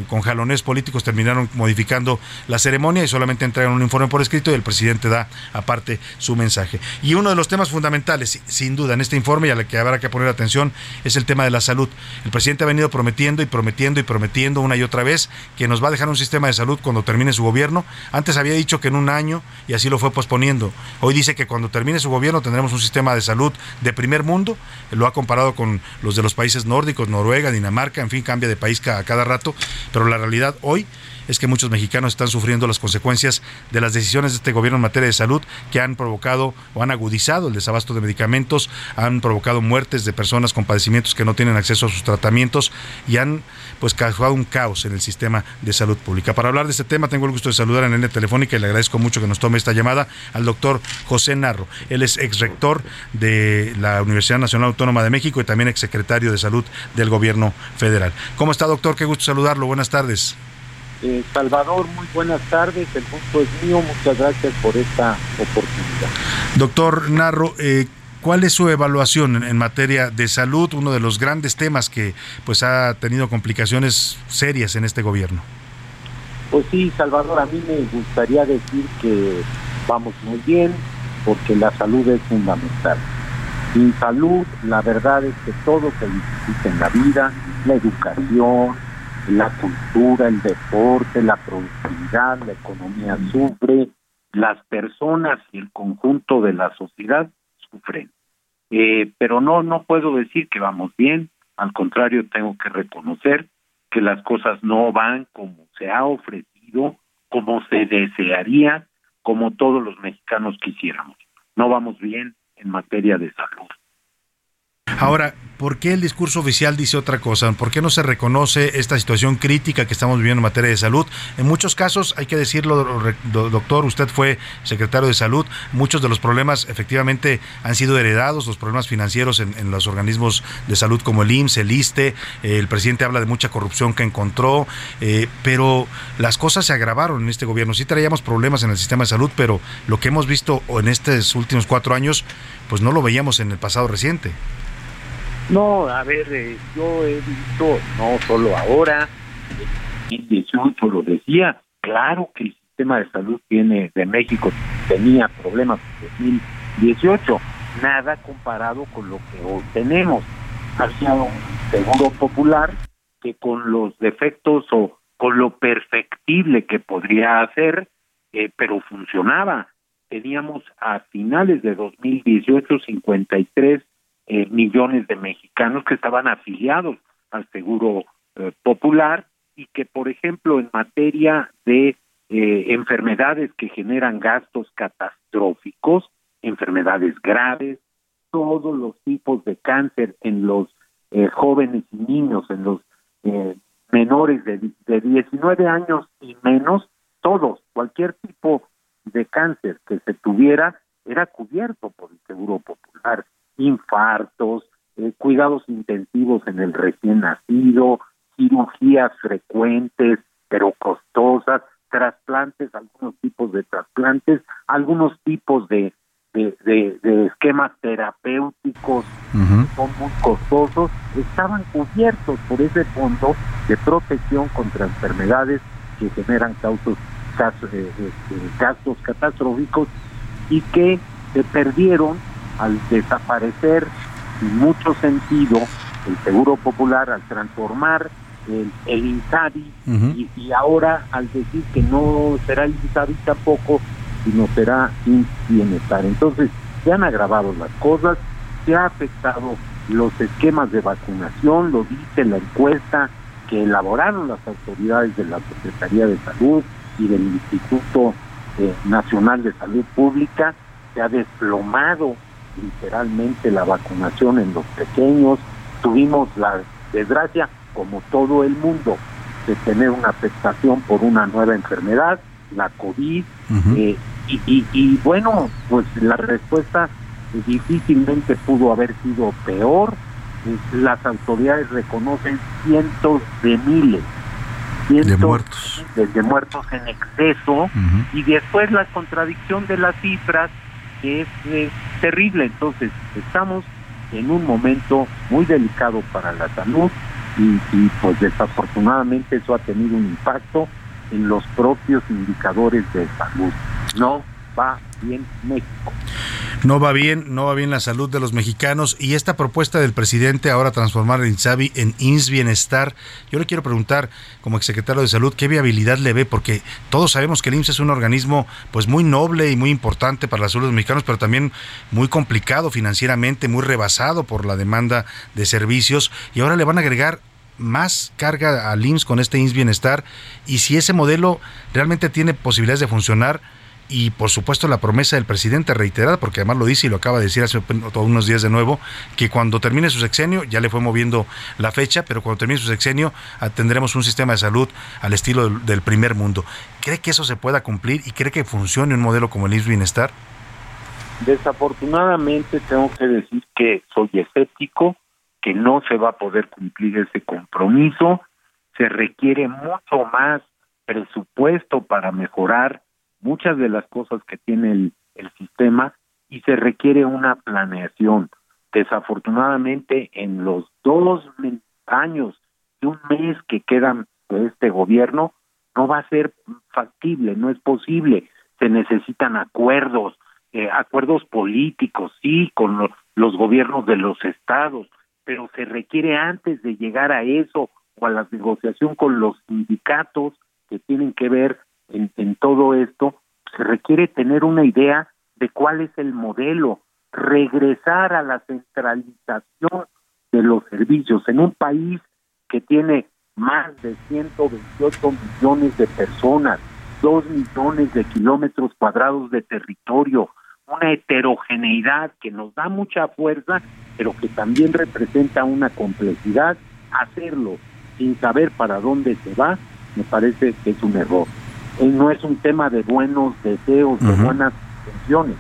con jalones políticos terminaron modificando la ceremonia y solamente entregan un informe por escrito y el presidente da aparte su mensaje. Y uno de los temas fundamentales, sin duda, en este informe y a la que habrá que poner atención es el tema de la salud. El presidente ha venido prometiendo y prometiendo y prometiendo una y otra vez que nos va a dejar un sistema de salud cuando termine su gobierno. Antes había dicho que en un año y así lo fue posponiendo. Hoy dice que cuando termine su gobierno tendremos un sistema de salud de primer mundo. Lo ha comparado con los de los países nórdicos, Noruega, Dinamarca, en fin, cambia de país a cada rato. Pero la realidad hoy es que muchos mexicanos están sufriendo las consecuencias de las decisiones de este gobierno en materia de salud que han provocado o han agudizado el desabasto de medicamentos, han provocado muertes de personas con padecimientos que no tienen acceso a sus tratamientos y han pues causado un caos en el sistema de salud pública. Para hablar de este tema tengo el gusto de saludar en línea telefónica y le agradezco mucho que nos tome esta llamada al doctor José Narro. Él es ex rector de la Universidad Nacional Autónoma de México y también ex secretario de salud del gobierno federal. ¿Cómo está doctor? Qué gusto saludarlo. Buenas tardes. Eh, Salvador, muy buenas tardes. El gusto es mío. Muchas gracias por esta oportunidad. Doctor Narro, eh, ¿cuál es su evaluación en, materia de salud? Uno de los grandes temas que pues ha tenido complicaciones serias en este gobierno. Pues sí, Salvador, a mí me gustaría decir que vamos muy bien porque la salud es fundamental. Sin salud, la verdad es que todo se necesita en la vida, la educación, la cultura, el deporte, la productividad, la economía sufre, las personas y el conjunto de la sociedad sufren. Eh, pero no, no puedo decir que vamos bien, al contrario, tengo que reconocer que las cosas no van como se ha ofrecido, como se desearía, como todos los mexicanos quisiéramos. No vamos bien en materia de salud. Ahora, ¿por qué el discurso oficial dice otra cosa? ¿Por qué no se reconoce esta situación crítica que estamos viviendo en materia de salud? En muchos casos, hay que decirlo, doctor, usted fue secretario de salud, muchos de los problemas efectivamente han sido heredados, los problemas financieros en, los organismos de salud como el IMSS, el ISTE, eh, el presidente habla de mucha corrupción que encontró, eh, pero las cosas se agravaron en este gobierno. Sí traíamos problemas en el sistema de salud, pero lo que hemos visto en estos últimos cuatro años, pues no lo veíamos en el pasado reciente. No, a ver, eh, yo he visto, no solo ahora, en 2018 lo decía, claro que el sistema de salud tiene de México tenía problemas en 2018, nada comparado con lo que hoy tenemos. Había un seguro popular que con los defectos o con lo perfectible que podría hacer, eh, pero funcionaba. Teníamos a finales de 2018 53 eh, millones de mexicanos que estaban afiliados al Seguro eh, Popular y que, por ejemplo, en materia de eh, enfermedades que generan gastos catastróficos, enfermedades graves, todos los tipos de cáncer en los eh, jóvenes y niños, en los eh, menores de, de 19 años y menos, todos, cualquier tipo de cáncer que se tuviera era cubierto por el Seguro Popular, infartos, eh, cuidados intensivos en el recién nacido, cirugías frecuentes pero costosas, trasplantes, algunos tipos de trasplantes, algunos tipos de, de, de, de esquemas terapéuticos que son muy costosos, estaban cubiertos por ese fondo de protección contra enfermedades que generan causos, casos, eh, eh, gastos catastróficos y que se perdieron al desaparecer sin mucho sentido el Seguro Popular, al transformar el, el INSABI y, y ahora al decir que no será el INSABI tampoco, sino será Bienestar. Entonces se han agravado las cosas, se ha afectado los esquemas de vacunación, lo dice la encuesta que elaboraron las autoridades de la Secretaría de Salud y del Instituto eh, Nacional de Salud Pública, se ha desplomado literalmente la vacunación en los pequeños, tuvimos la desgracia, como todo el mundo, de tener una afectación por una nueva enfermedad, la COVID, eh, y, y, y bueno, pues la respuesta difícilmente pudo haber sido peor. Eh, Las autoridades reconocen cientos de miles, cientos De muertos. de, de muertos en exceso, y después la contradicción de las cifras, que es eh, terrible. Entonces, estamos en un momento muy delicado para la salud y, y, pues desafortunadamente eso ha tenido un impacto en los propios indicadores de salud. No va bien México. No va bien, no va bien la salud de los mexicanos y esta propuesta del presidente ahora transformar el INSABI en INS Bienestar. Yo le quiero preguntar como exsecretario de Salud qué viabilidad le ve porque todos sabemos que el IMSS es un organismo pues muy noble y muy importante para la salud de los mexicanos, pero también muy complicado financieramente, muy rebasado por la demanda de servicios y ahora le van a agregar más carga al IMSS con este IMSS Bienestar y si ese modelo realmente tiene posibilidades de funcionar y por supuesto la promesa del presidente reiterada, porque además lo dice y lo acaba de decir hace unos días de nuevo, que cuando termine su sexenio, ya le fue moviendo la fecha, pero cuando termine su sexenio tendremos un sistema de salud al estilo del, primer mundo. ¿Cree que eso se pueda cumplir y cree que funcione un modelo como el IMSS Bienestar? Desafortunadamente tengo que decir que soy escéptico, que no se va a poder cumplir ese compromiso, se requiere mucho más presupuesto para mejorar muchas de las cosas que tiene el, el sistema y se requiere una planeación. Desafortunadamente, en los dos años y un mes que quedan de este gobierno, no va a ser factible, no es posible. Se necesitan acuerdos, eh, acuerdos políticos, sí, con lo- los gobiernos de los estados, pero se requiere antes de llegar a eso o a la negociación con los sindicatos que tienen que ver en, todo esto, se requiere tener una idea de cuál es el modelo, regresar a la centralización de los servicios en un país que tiene más de 128 millones de personas, 2 millones de kilómetros cuadrados de territorio, una heterogeneidad que nos da mucha fuerza, pero que también representa una complejidad. Hacerlo sin saber para dónde se va, me parece que es un error. No es un tema de buenos deseos, de buenas intenciones,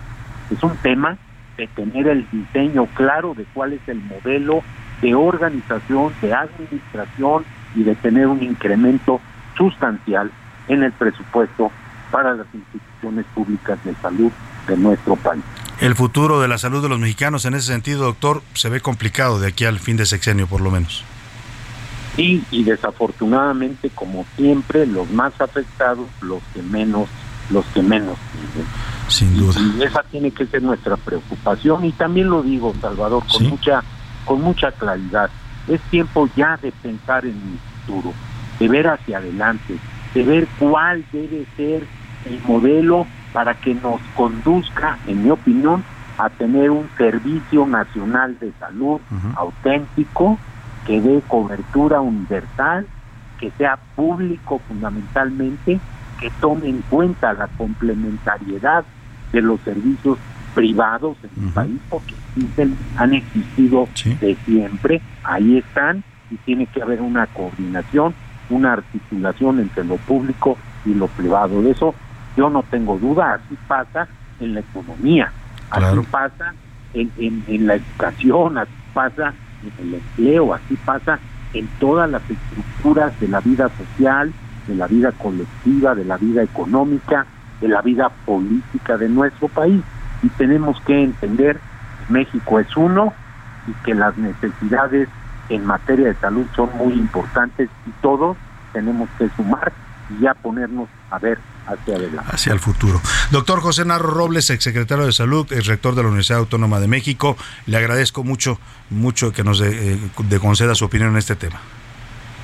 es un tema de tener el diseño claro de cuál es el modelo de organización, de administración y de tener un incremento sustancial en el presupuesto para las instituciones públicas de salud de nuestro país. El futuro de la salud de los mexicanos en ese sentido, doctor, se ve complicado de aquí al fin de sexenio por lo menos. Sí, y desafortunadamente, como siempre, los más afectados, los que menos, los que menos tienen. Sin duda. Y esa tiene que ser nuestra preocupación y también lo digo, Salvador, con mucha con mucha claridad. Es tiempo ya de pensar en el futuro. de ver hacia adelante, de ver cuál debe ser el modelo para que nos conduzca, en mi opinión, a tener un servicio nacional de salud auténtico, que dé cobertura universal, que sea público fundamentalmente, que tome en cuenta la complementariedad de los servicios privados en el país, porque existen, han existido de siempre, ahí están, y tiene que haber una coordinación, una articulación entre lo público y lo privado. De eso yo no tengo duda, así pasa en la economía, así pasa en, en, en la educación, así pasa en el empleo, así pasa en todas las estructuras de la vida social, de la vida colectiva, de la vida económica, de la vida política de nuestro país. Y tenemos que entender que México es uno y que las necesidades en materia de salud son muy importantes y todos tenemos que sumar y ya ponernos a ver hacia adelante. Hacia el futuro. Doctor José Narro Robles, exsecretario de Salud, ex rector de la Universidad Autónoma de México, le agradezco mucho, mucho que nos de, eh, de conceda su opinión en este tema.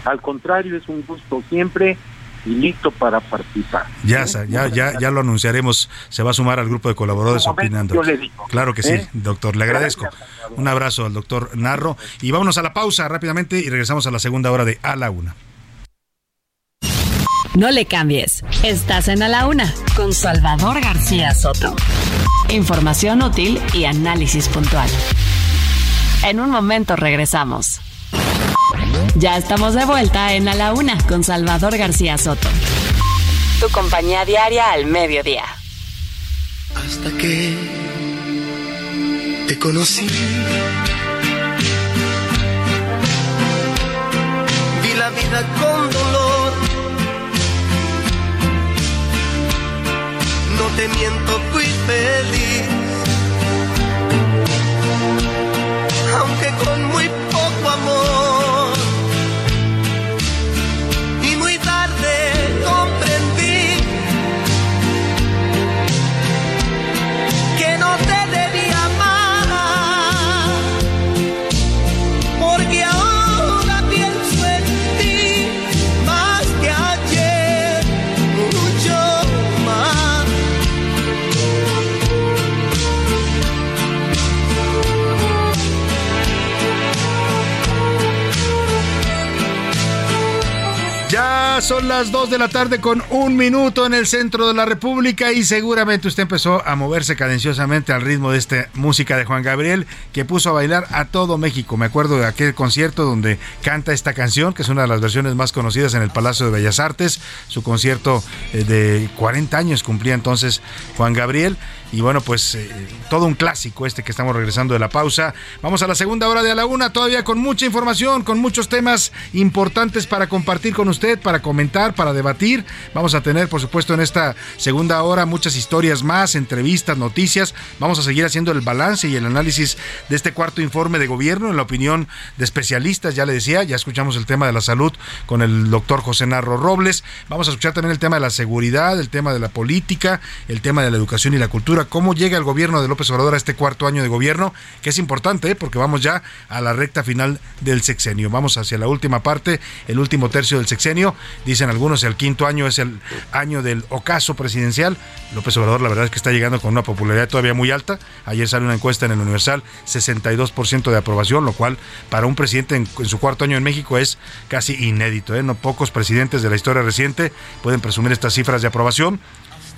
Al contrario, es un gusto siempre y listo para participar. Ya, ya, ya, ya lo anunciaremos. Se va a sumar al grupo de colaboradores opinando. Claro que sí, ¿Eh? doctor. Le agradezco. Un abrazo al doctor Narro. Y vámonos a la pausa rápidamente y regresamos a la segunda hora de A la Una. No le cambies. Estás en A la Una con Salvador García Soto. Información útil y análisis puntual. En un momento regresamos. Ya estamos de vuelta en A la Una con Salvador García Soto. Tu compañía diaria al mediodía. Hasta que te conocí. Vi la vida con dolor. Te miento, fui feliz. Son las 2 de la tarde con un minuto en el centro de la República y seguramente usted empezó a moverse cadenciosamente al ritmo de esta música de Juan Gabriel que puso a bailar a todo México. Me acuerdo de aquel concierto donde canta esta canción, que es una de las versiones más conocidas en el Palacio de Bellas Artes. Su concierto eh, de 40 años cumplía entonces Juan Gabriel. Y bueno, pues eh, todo un clásico este que estamos regresando de la pausa. Vamos a la segunda hora de a la una, todavía con mucha información, con muchos temas importantes para compartir con usted, para comentar, para debatir. Vamos a tener, por supuesto, en esta segunda hora muchas historias más, entrevistas, noticias. Vamos a seguir haciendo el balance y el análisis de este cuarto informe de gobierno en la opinión de especialistas. Ya le decía, ya escuchamos el tema de la salud con el doctor José Narro Robles. Vamos a escuchar también el tema de la seguridad, el tema de la política, el tema de la educación y la cultura cómo llega el gobierno de López Obrador a este cuarto año de gobierno, que es importante ¿eh? porque vamos ya a la recta final del sexenio. Vamos hacia la última parte, el último tercio del sexenio. Dicen algunos el quinto año es el año del ocaso presidencial. López Obrador la verdad es que está llegando con una popularidad todavía muy alta. Ayer salió una encuesta en el Universal, 62% de aprobación, lo cual para un presidente en, su cuarto año en México es casi inédito. ¿eh? No pocos presidentes de la historia reciente pueden presumir estas cifras de aprobación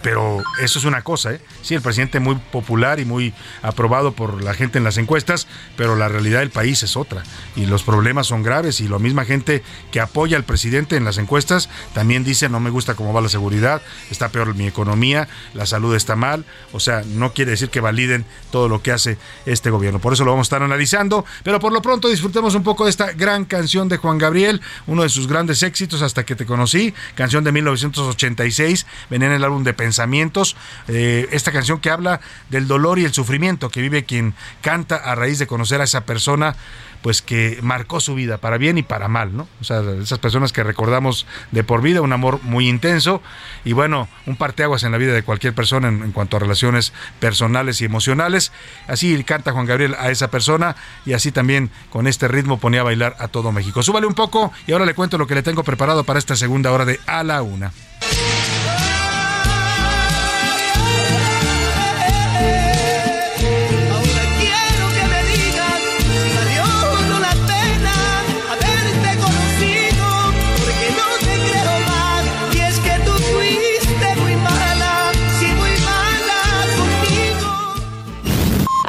pero eso es una cosa, ¿eh? Sí, el presidente muy popular y muy aprobado por la gente en las encuestas, pero la realidad del país es otra. Y los problemas son graves y la misma gente que apoya al presidente en las encuestas también dice no me gusta cómo va la seguridad, está peor mi economía, la salud está mal. O sea, no quiere decir que validen todo lo que hace este gobierno. Por eso lo vamos a estar analizando. Pero por lo pronto disfrutemos un poco de esta gran canción de Juan Gabriel, uno de sus grandes éxitos hasta que te conocí, canción de 1986, venía en el álbum de Pensar pensamientos. Eh, esta canción que habla del dolor y el sufrimiento que vive quien canta a raíz de conocer a esa persona pues que marcó su vida para bien y para mal, ¿no? O sea, esas personas que recordamos de por vida, un amor muy intenso y bueno, un parteaguas en la vida de cualquier persona en, en cuanto a relaciones personales y emocionales. Así canta Juan Gabriel a esa persona y así también con este ritmo ponía a bailar a todo México. Súbale un poco y ahora le cuento lo que le tengo preparado para esta segunda hora de A la Una.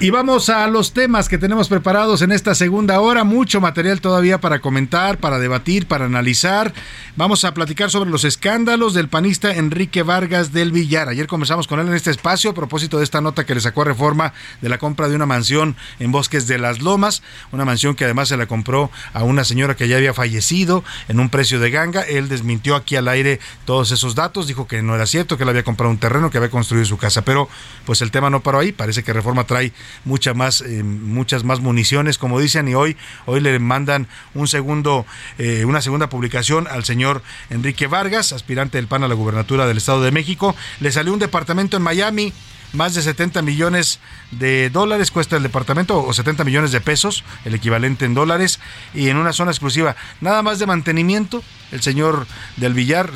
Y vamos a los temas que tenemos preparados en esta segunda hora. Mucho material todavía para comentar, para debatir, para analizar. Vamos a platicar sobre los escándalos del panista Enrique Vargas del Villar. Ayer conversamos con él en este espacio a propósito de esta nota que le sacó a reforma de la compra de una mansión en Bosques de las Lomas. Una mansión que además se la compró a una señora que ya había fallecido en un precio de ganga. Él desmintió aquí al aire todos esos datos. Dijo que no era cierto, que él había comprado un terreno, que había construido su casa. Pero pues el tema no paró ahí. Parece que reforma trae más, eh, muchas más municiones, como dicen, y hoy, hoy le mandan un segundo, eh, una segunda publicación al señor Enrique Vargas, aspirante del PAN a la gubernatura del Estado de México. Le salió un departamento en Miami, más de 70 millones de dólares cuesta el departamento, o 70 millones de pesos, el equivalente en dólares, y en una zona exclusiva. Nada más de mantenimiento, el señor del Villar,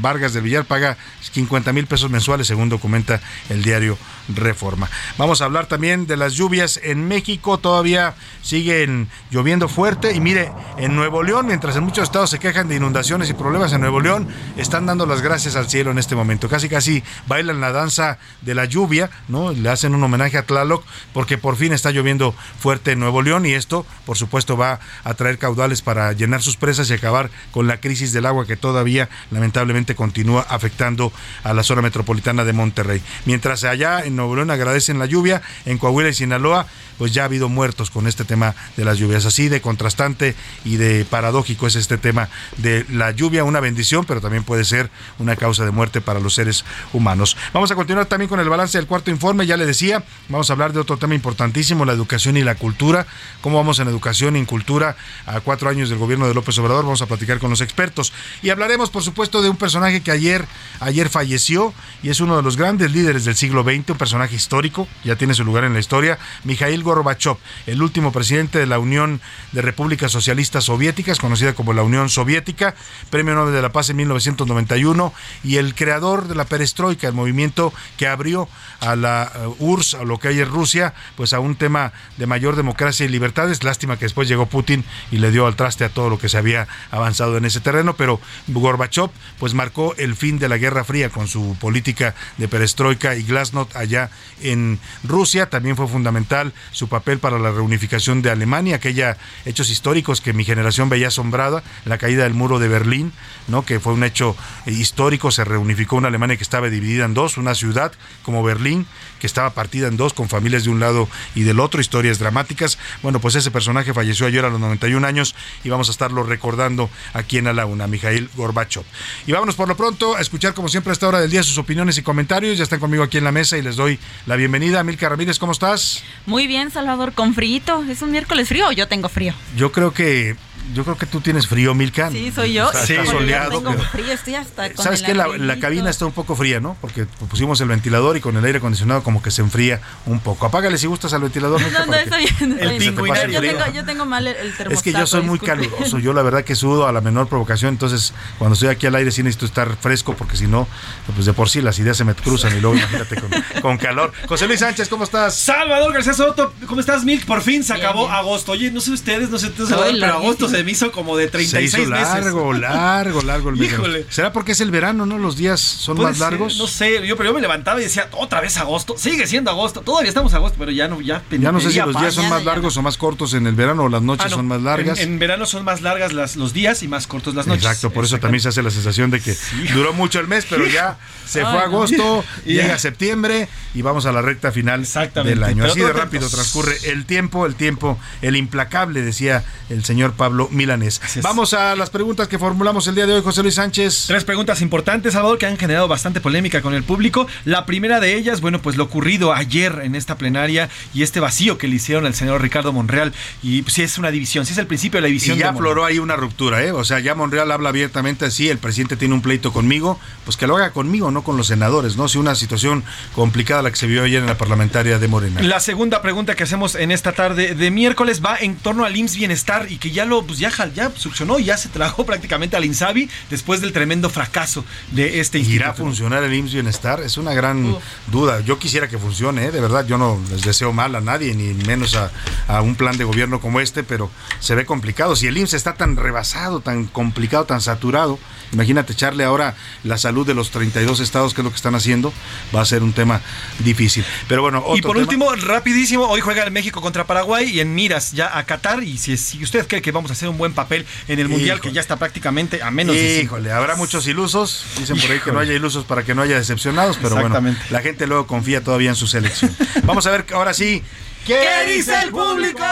Vargas del Villar, paga 50 mil pesos mensuales, según documenta el diario Reforma. Vamos a hablar también de las lluvias en México, todavía siguen lloviendo fuerte, y mire, en Nuevo León, mientras en muchos estados se quejan de inundaciones y problemas, en Nuevo León están dando las gracias al cielo en este momento. Casi, casi bailan la danza de la lluvia, ¿no? Le hacen un homenaje a Tlaloc, porque por fin está lloviendo fuerte en Nuevo León, y esto, por supuesto, va a traer caudales para llenar sus presas y acabar con la crisis del agua que todavía lamentablemente continúa afectando a la zona metropolitana de Monterrey. Mientras allá en Nuevo León agradecen la lluvia, en Coahuila y Sinaloa, pues ya ha habido muertos con este tema de las lluvias. Así de contrastante y de paradójico es este tema de la lluvia, una bendición, pero también puede ser una causa de muerte para los seres humanos. Vamos a continuar también con el balance del cuarto informe, ya le decía, vamos a hablar de otro tema importantísimo, la educación y la cultura. ¿Cómo vamos en educación y en cultura a cuatro años del gobierno de López Obrador? Vamos a platicar con los expertos. Y hablaremos, por supuesto, de un personaje que ayer, ayer falleció y es uno de los grandes líderes del siglo XX, un personaje histórico, ya tiene su lugar en la historia, Mijail Gorbachev, el último presidente de la Unión de Repúblicas Socialistas Soviéticas, conocida como la Unión Soviética, Premio Nobel de la Paz en 1991 y el creador de la perestroika, el movimiento que abrió a la URSS, a lo que hay en Rusia, pues a un tema de mayor democracia y libertades. Lástima que después llegó Putin y le dio al traste a todo lo que se había avanzado en ese terreno, pero Gorbachev pues marcó el fin de la Guerra Fría con su política de perestroika y glasnost allá en Rusia. También fue fundamental su papel para la reunificación de Alemania, aquella hechos históricos que mi generación veía asombrada, la caída del muro de Berlín, ¿no? que fue un hecho histórico, se reunificó una Alemania que estaba dividida en dos, una ciudad como Berlín, que estaba partida en dos con familias de un lado y del otro, historias dramáticas. Bueno, pues ese personaje falleció ayer a los 91 años y vamos a estarlo recordando aquí en A la Una, Mijail Gorbachev. Y vámonos por lo pronto a escuchar como siempre a esta hora del día sus opiniones y comentarios. Ya están conmigo aquí en la mesa y les doy la bienvenida. Milka Ramírez, ¿cómo estás? Muy bien, Salvador, con frío. ¿Es un miércoles frío o yo tengo frío? Yo creo que yo creo que tú tienes frío, Milka. Sí, soy yo. Está, está soleado. Yo tengo frío, estoy hasta con ¿Sabes el qué? La, la, cabina está un poco fría, ¿no? Porque pusimos el ventilador y con el aire acondicionado como que se enfría un poco. Apágale si gustas al ventilador. No, no, estoy bien. El yo, tengo, yo tengo mal el, el termostato. Es que yo soy muy disculpe. caluroso. Yo la verdad que sudo a la menor provocación. Entonces, cuando estoy aquí al aire sí necesito estar fresco porque si no, pues de por sí las ideas se me cruzan y luego imagínate con, con calor. José Luis Sánchez, ¿cómo estás? Salvador García Soto, ¿cómo estás, Milk? Por fin se acabó agosto. Oye, no sé ustedes, no sé ustedes, pero agosto se me hizo como de 36 se hizo largo, meses. largo, largo el mes. Híjole. ¿Será porque es el verano, no? Los días son más Ser, largos. no sé, yo, pero yo me levantaba y decía, otra vez agosto. Sigue siendo agosto. Todavía estamos a agosto, pero ya no, ya Ya no sé si los días son más largos o más cortos en el verano o las noches Ah, no. son más largas. En, en verano son más largas las, los días y más cortos las noches. Exacto, por eso también se hace la sensación de que duró mucho el mes, pero ya se Ay, fue agosto, llega septiembre y vamos a la recta final Exactamente. del año. Pero Así de rápido transcurre el tiempo, el tiempo, el implacable, decía el señor Pablo Milanés. Vamos a las preguntas que formulamos el día de hoy, José Luis Sánchez. Tres preguntas importantes, Salvador, que han generado bastante polémica con el público. La primera de ellas, bueno, pues lo ocurrido ayer en esta plenaria y este vacío que le hicieron al senador Ricardo Monreal. Y pues, sí es una división, sí es el principio de la división. Y ya afloró ahí una ruptura, ¿eh? O sea, ya Monreal habla abiertamente así, el presidente tiene un pleito conmigo, pues que lo haga conmigo, no con los senadores, ¿no? Si una situación complicada la que se vio ayer en la parlamentaria de Morena. La segunda pregunta que hacemos en esta tarde de miércoles va en torno al IMSS Bienestar y que ya lo pues ya, ya succionó, ya se trajo prácticamente al INSABI después del tremendo fracaso de este instituto. ¿Irá a funcionar el IMSS Bienestar? Es una gran duda. Yo quisiera que funcione, ¿eh? de verdad, yo no les deseo mal a nadie, ni menos a, a un plan de gobierno como este, pero se ve complicado. Si el IMSS está tan rebasado, tan complicado, tan saturado, imagínate echarle ahora la salud de los 32 estados, que es lo que están haciendo, va a ser un tema difícil. Pero bueno, otro Y por tema. último, rapidísimo, hoy juega el México contra Paraguay y en miras ya a Qatar. Y si, si usted cree que vamos a hacer un buen papel en el Mundial, Híjole. que ya está prácticamente a menos de cinco. Híjole, habrá muchos ilusos. Dicen por ahí que no Híjole. haya ilusos para que no haya decepcionados, pero bueno, la gente luego confía todavía en su selección. Vamos a ver ahora sí. ¿Qué dice el público?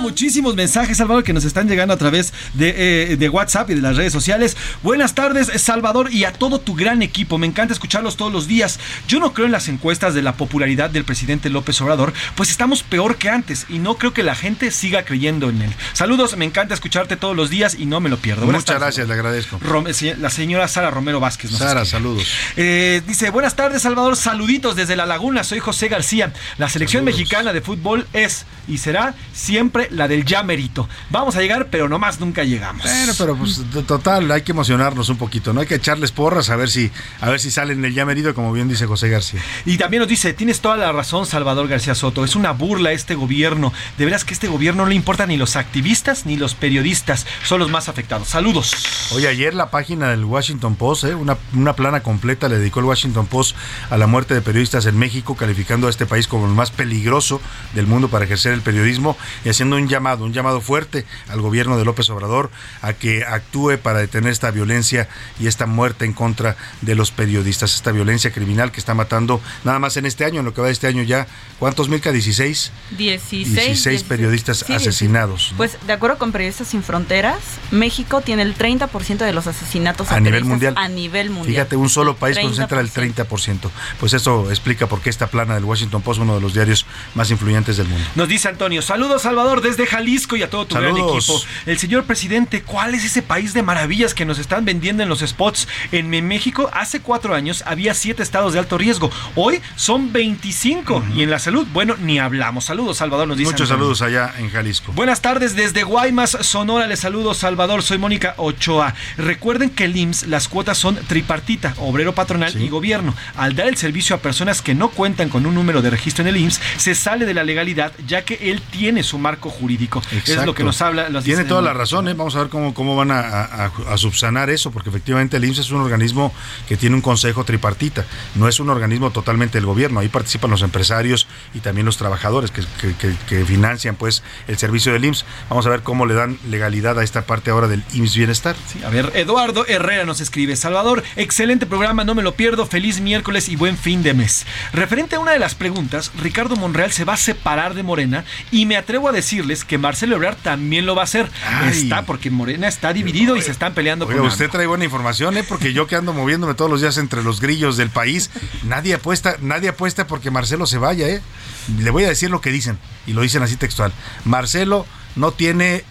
Muchísimos mensajes, Salvador, que nos están llegando a través de, eh, de WhatsApp y de las redes sociales. Buenas tardes, Salvador, y a todo tu gran equipo. Me encanta escucharlos todos los días. Yo no creo en las encuestas de la popularidad del presidente López Obrador, pues estamos peor que antes y no creo que la gente siga creyendo en él. Saludos, me encanta escucharte todos los días y no me lo pierdo. Buenas Muchas tardes. gracias, le agradezco. Rom- se- la señora Sara Romero Vázquez. nos Sara, escribe. saludos. Eh, dice, buenas tardes Salvador, saluditos desde La Laguna, soy José García. La selección Saludos. mexicana de fútbol es y será siempre la del ya merito. Vamos a llegar, pero nomás nunca llegamos. Bueno, pero pues total, hay que emocionarnos un poquito, ¿no? Hay que echarles porras a ver si, a ver si salen el ya merido, como bien dice José García. Y también nos dice, tienes toda la razón Salvador García Soto, es una burla este gobierno. De veras que este gobierno no le importa ni los activistas ni los periodistas, son los más afectados. Saludos. Oye, ayer la página del Washington Post, ¿eh? una, una plana completa le dedicó el Washington Post a la muerte de periodistas en México, calificando a este país como el más peligroso del mundo para ejercer el periodismo y haciendo un llamado, un llamado fuerte al gobierno de López Obrador a que actúe para detener esta violencia y esta muerte en contra de los periodistas, esta violencia criminal que está matando nada más en este año, en lo que va de este año ya, ¿cuántos Milka? 16, 16, 16 periodistas Sí, asesinados. ¿no? Pues de acuerdo con Periodistas Sin Fronteras, México tiene el 30% de los asesinatos a nivel mundial. A nivel mundial. Fíjate, un solo país concentra el 30%. Pues eso explica por qué esta plana del Washington Post, uno de los diarios más influyentes del mundo. Nos dice Antonio, saludos Salvador desde Jalisco y a todo tu gran equipo. El señor presidente, ¿cuál es ese país de maravillas que nos están vendiendo en los spots? En México hace cuatro años había siete estados de alto riesgo. Hoy son 25. Y en la salud, bueno, ni hablamos. Saludos, Salvador, nos dice Muchos Antonio. saludos allá en Jalisco. Buenas tardes desde Guaymas, Sonora. Les saludo, Salvador. Soy Mónica Ochoa. Recuerden que el IMSS, las cuotas son tripartita, obrero patronal y gobierno. Al dar el servicio a personas que no cuentan con un número de registro en el IMSS, se sale de la legalidad, ya que él tiene su marco jurídico. Es Exacto. lo que nos habla. nos Tiene toda la razón, ¿eh? vamos a ver cómo, cómo van a, a- a subsanar eso, porque efectivamente el IMSS es un organismo que tiene un consejo tripartita, no es un organismo totalmente del gobierno, ahí participan los empresarios y también los trabajadores que, que- que- que financian pues el servicio del IMSS. Vamos a ver cómo le dan legalidad a esta parte ahora del IMSS Bienestar. A ver, Eduardo Herrera nos escribe, Salvador, excelente programa, no me lo pierdo, feliz miércoles y buen fin de mes. Referente a una de las preguntas, Ricardo Monreal se va a separar de Morena y me atrevo a decirles que Marcelo Ebrard también lo va a hacer. Ay. Está porque Morena está dividido y se están peleando Oiga, con usted trae buena información, ¿eh? Porque yo que ando moviéndome todos los días entre los grillos del país, nadie apuesta, nadie apuesta porque Marcelo se vaya, ¿eh? Le voy a decir lo que dicen, y lo dicen así textual. Marcelo no tiene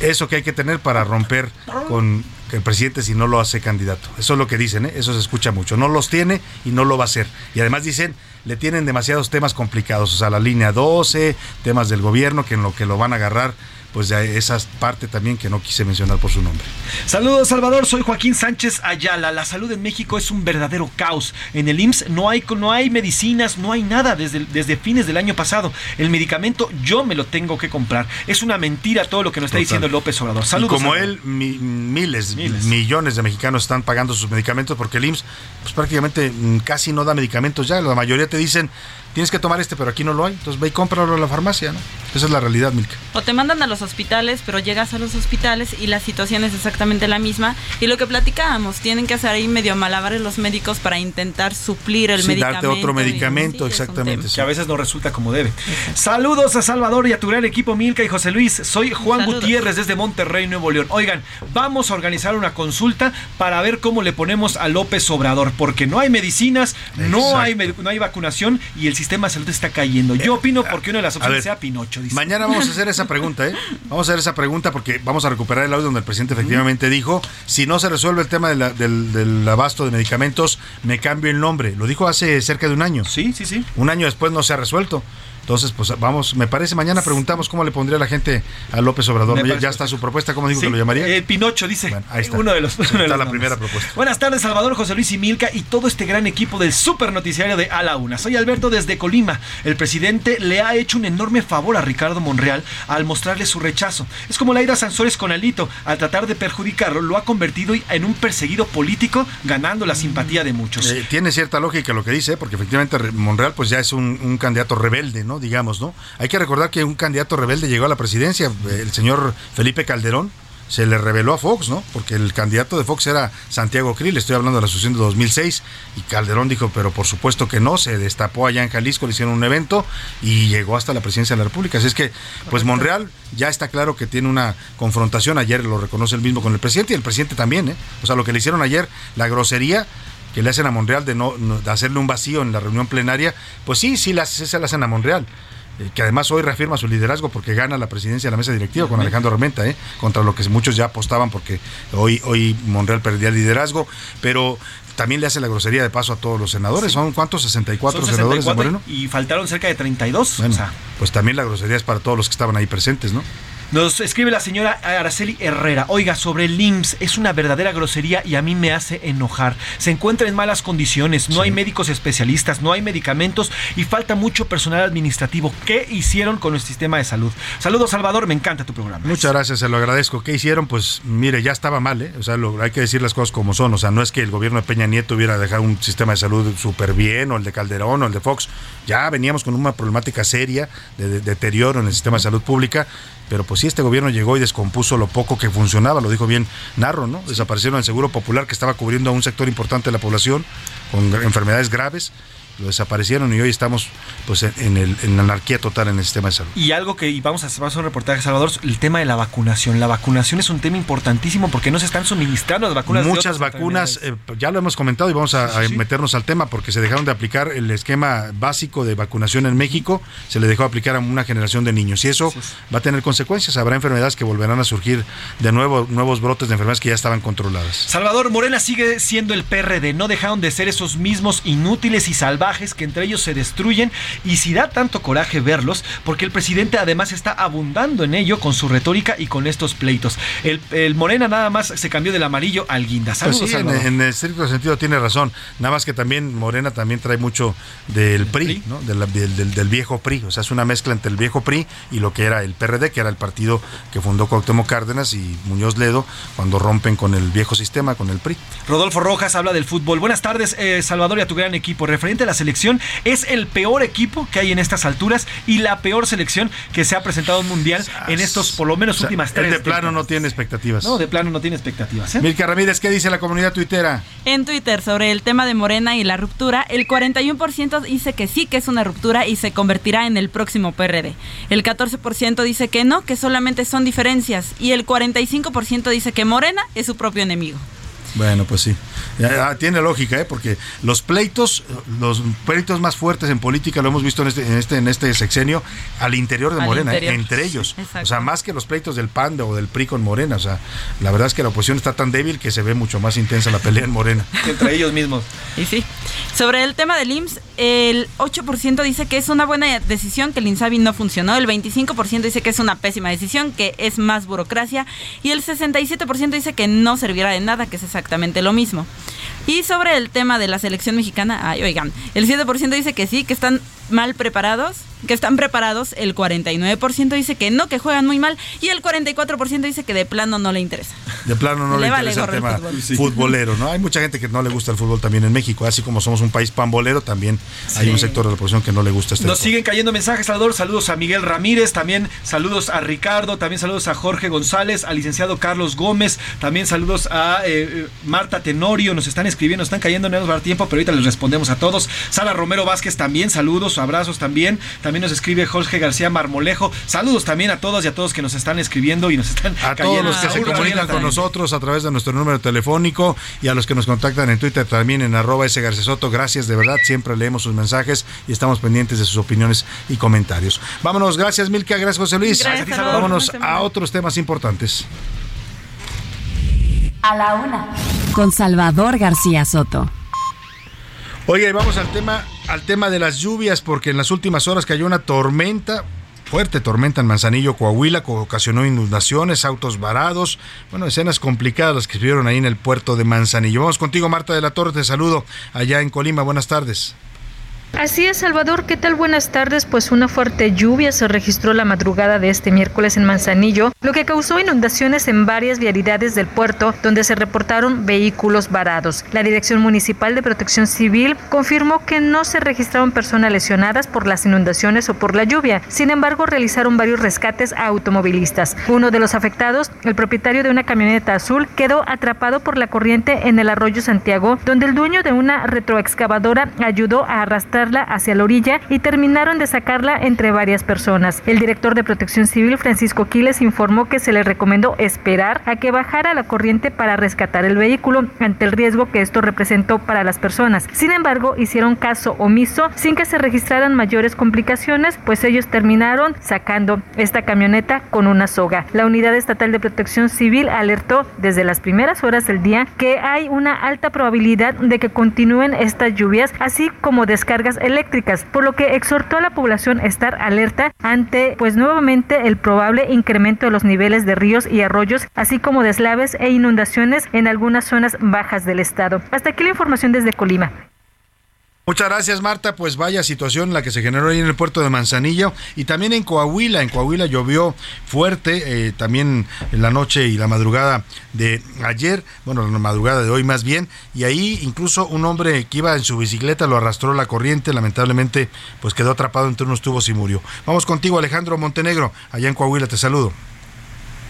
eso que hay que tener para romper con el presidente si no lo hace candidato. Eso es lo que dicen, ¿eh? eso se escucha mucho. No los tiene y no lo va a hacer. Y además dicen, le tienen demasiados temas complicados, o sea, la línea 12, temas del gobierno que en lo que lo van a agarrar, pues de esa parte también que no quise mencionar por su nombre. Saludos Salvador, soy Joaquín Sánchez Ayala. La salud en México es un verdadero caos. En el IMSS no hay, no hay medicinas, no hay nada desde, desde fines del año pasado. El medicamento yo me lo tengo que comprar. Es una mentira todo lo que nos está Total. diciendo López Obrador. Y Saludos. como Salvador. él, mi- miles, Miles. millones de mexicanos están pagando sus medicamentos porque el IMSS pues prácticamente mm, casi no da medicamentos ya. La mayoría te dicen, tienes que tomar este, pero aquí no lo hay. Entonces ve y cómpralo a la farmacia, ¿no? Esa es la realidad, Milka. O te mandan a los hospitales, pero llegas a los hospitales y la situación es exactamente la misma. Y lo que platicábamos, tienen que hacer ahí medio malabares los médicos para intentar suplir el Sí, medicamento. darte otro y- medicamento, sí, exactamente. Que a veces no resulta como debe. Saludos a Salvador y a tu gran equipo Milka y José Luis. Soy Juan Saludos. Gutiérrez desde Monterrey, Nuevo León. Oigan, vamos a organizar una consulta para ver cómo le ponemos a López Obrador, porque no hay medicinas, no Exacto. hay, med- no hay vacunación y el sistema de salud está cayendo. Yo opino porque una de las opciones ver, sea Pinocho. dice. Mañana vamos a hacer esa pregunta, ¿eh? Vamos a hacer esa pregunta porque vamos a recuperar el audio donde el presidente efectivamente dijo, si no se resuelve el tema de la- del, del abasto de medicamentos, me cambio el nombre. Lo dijo hace cerca de un año. Sí, sí, sí. Un año después no se ha resuelto. Entonces, pues vamos, me parece, mañana preguntamos cómo le pondría la gente a López Obrador. Ya, está su propuesta, ¿cómo dijo Sí, que lo llamaría? eh, Pinocho dice. ahí está. Uno de los. De está los la nombres. primera propuesta. Buenas tardes, Salvador, José Luis y Milka y todo este gran equipo del super noticiario de A la Una. Soy Alberto desde Colima. El presidente le ha hecho un enorme favor a Ricardo Monreal al mostrarle su rechazo. Es como Laida Sansores con Alito. Al tratar de perjudicarlo, lo ha convertido en un perseguido político, ganando la simpatía de muchos. Eh, tiene cierta lógica lo que dice, porque efectivamente Re- Monreal pues ya es un, un candidato rebelde, ¿no? Digamos, ¿no? Hay que recordar que un candidato rebelde llegó a la presidencia, eh, el señor Felipe Calderón, se le reveló a Fox, ¿no? Porque el candidato de Fox era Santiago Krill, estoy hablando de la asociación de 2006, y Calderón dijo, pero por supuesto que no, se destapó allá en Jalisco, le hicieron un evento y llegó hasta la presidencia de la República. Así es que, pues Monreal ya está claro que tiene una confrontación, ayer lo reconoce el mismo con el presidente y el presidente también, ¿eh? O sea, lo que le hicieron ayer, la grosería que le hacen a Monreal de no, no- de hacerle un vacío en la reunión plenaria, pues sí, sí, las, se la hacen a Monreal. eh, que además hoy reafirma su liderazgo porque gana la presidencia de la mesa directiva con Alejandro Armenta, ¿eh? contra lo que muchos ya apostaban porque hoy, hoy Monreal perdía el liderazgo, pero también le hace la grosería de paso a todos los senadores. ¿Son cuántos? 64 Son senadores de 64 Moreno. y faltaron cerca de 32. Bueno, o sea, pues también la grosería es para todos los que estaban ahí presentes, ¿no? Nos escribe la señora Araceli Herrera. Oiga, sobre el IMSS es una verdadera grosería y a mí me hace enojar. Se encuentra en malas condiciones, no hay médicos especialistas, no hay medicamentos y falta mucho personal administrativo. ¿Qué hicieron con el sistema de salud? Saludos, Salvador, me encanta tu programa. Muchas gracias, se lo agradezco. ¿Qué hicieron? Pues mire, ya estaba mal, ¿eh? O sea, lo- hay que decir las cosas como son. O sea, no es que el gobierno de Peña Nieto hubiera dejado un sistema de salud súper bien, o el de Calderón, o el de Fox. Ya veníamos con una problemática seria de, de deterioro en el sistema de salud pública. Pero pues sí, este gobierno llegó y descompuso lo poco que funcionaba, lo dijo bien Narro, ¿no? Desaparecieron el seguro popular que estaba cubriendo a un sector importante de la población con enfermedades graves, lo desaparecieron y hoy estamos pues en, en el, en la anarquía total en el sistema de salud. Y algo que y vamos a hacer un reportaje, Salvador, el tema de la vacunación. La vacunación es un tema importantísimo porque no se están suministrando las vacunas. Muchas vacunas, eh, ya lo hemos comentado y vamos a, a meternos al tema porque se dejaron de aplicar el esquema básico de vacunación en México, se le dejó aplicar a una generación de niños y eso va a tener consecuencias. Habrá enfermedades que volverán a surgir de nuevo, nuevos brotes de enfermedades que ya estaban controladas. Salvador Morena sigue siendo el PRD, no dejaron de ser esos mismos inútiles y salvajes que entre ellos se destruyen y si da tanto coraje verlos, porque el presidente además está abundando en ello con su retórica y con estos pleitos. El, el Morena nada más se cambió del amarillo al guinda. Pues Saludos, sí, en, en el sentido tiene razón. Nada más que también Morena también trae mucho del PRI, ¿no? Del, del- del- del viejo PRI. O sea, es una mezcla entre el viejo PRI y lo que era el PRD, que era el partido que fundó Cuauhtémoc Cárdenas y Muñoz Ledo cuando rompen con el viejo sistema, con el PRI. Rodolfo Rojas habla del fútbol. Buenas tardes, eh, Salvador, y a tu gran equipo. Referente a la selección, es el peor equipo que hay en estas alturas y la peor selección que se ha presentado en Mundial en estos, por lo menos, O sea, últimas tres. de plano no tiene expectativas. No, de plano no tiene expectativas. ¿eh? Milka Ramírez, ¿qué dice la comunidad tuitera? En Twitter sobre el tema de Morena y la ruptura, el 41% dice que sí, que es una ruptura y se convertirá en el próximo PRD. El 14% dice que no, que solamente son diferencias. Y el 45% dice que Morena es su propio enemigo. Bueno, pues sí. Ya, tiene lógica, ¿eh? porque los pleitos, los pleitos más fuertes en política lo hemos visto en este, en este, en este sexenio al interior de Al Morena, ¿eh? entre ellos. Exacto. O sea, más que los pleitos del PAN o del PRI con Morena. O sea, la verdad es que la oposición está tan débil que se ve mucho más intensa la pelea en Morena. Entre ellos mismos. Y sí. Sobre el tema del IMSS, el 8% dice que es una buena decisión, que el INSABI no funcionó, el 25% dice que es una pésima decisión, que es más burocracia, y el 67% dice que no servirá de nada, que es exactamente lo mismo. Y sobre el tema de la selección mexicana, ay, oigan, el 7% dice que sí, que están mal preparados, que están preparados, el 49% dice que no, que juegan muy mal y el 44% dice que de plano no le interesa. De plano no le, interesa el tema futbolero, ¿no? Hay mucha gente que no le gusta el fútbol también en México, así como somos un país pambolero, también hay un sector de la población que no le gusta este Nos siguen cayendo mensajes, Salvador, saludos a Miguel Ramírez, también saludos a Ricardo, también saludos a Jorge González, al licenciado Carlos Gómez, también saludos a eh, Marta Tenorio, nos están escribiendo, nos están cayendo, no nos va a dar tiempo, pero ahorita les respondemos a todos. Sala Romero Vázquez también, saludos, abrazos también. También nos escribe Jorge García Marmolejo. Saludos también a todos y a todos que nos están escribiendo y nos están A todos los que se comunican con nosotros a través de nuestro número telefónico y a los que nos contactan en Twitter también en arroba ese Soto. Gracias de verdad, siempre leemos sus mensajes y estamos pendientes de sus opiniones y comentarios. Vámonos, gracias Milka, gracias José Luis. Gracias, Vámonos a otros temas importantes. A la una. Con Salvador García Soto. Oye, y vamos al tema, al tema de las lluvias, porque en las últimas horas cayó una tormenta, fuerte tormenta en Manzanillo, Coahuila, que ocasionó inundaciones, autos varados, bueno, escenas complicadas las que se vieron ahí en el puerto de Manzanillo. Vamos contigo, Marta de la Torre, te saludo allá en Colima, buenas tardes. Así es, Salvador, ¿qué tal? Buenas tardes. Pues una fuerte lluvia se registró la madrugada de este miércoles en Manzanillo, lo que causó inundaciones en varias vialidades del puerto, donde se reportaron vehículos varados. La Dirección Municipal de Protección Civil confirmó que no se registraron personas lesionadas por las inundaciones o por la lluvia. Sin embargo, realizaron varios rescates a automovilistas. Uno de los afectados, el propietario de una camioneta azul, quedó atrapado por la corriente en el arroyo Santiago, donde el dueño de una retroexcavadora ayudó a arrastrar hacia la orilla y terminaron de sacarla entre varias personas. El director de Protección Civil, Francisco Quiles, informó que se le recomendó esperar a que bajara la corriente para rescatar el vehículo ante el riesgo que esto representó para las personas. Sin embargo, hicieron caso omiso sin que se registraran mayores complicaciones, pues ellos terminaron sacando esta camioneta con una soga. La Unidad Estatal de Protección Civil alertó desde las primeras horas del día que hay una alta probabilidad de que continúen estas lluvias, así como descargas eléctricas, por lo que exhortó a la población a estar alerta ante pues nuevamente el probable incremento de los niveles de ríos y arroyos, así como deslaves e inundaciones en algunas zonas bajas del estado. Hasta aquí la información desde Colima. Muchas gracias, Marta. Pues vaya situación la que se generó ahí en el puerto de Manzanillo y también en Coahuila. En Coahuila llovió fuerte, eh, también en la noche y la madrugada de ayer, bueno, la madrugada de hoy más bien, y ahí incluso un hombre que iba en su bicicleta lo arrastró la corriente, lamentablemente pues quedó atrapado entre unos tubos y murió. Vamos contigo, Alejandro Montenegro, allá en Coahuila, te saludo.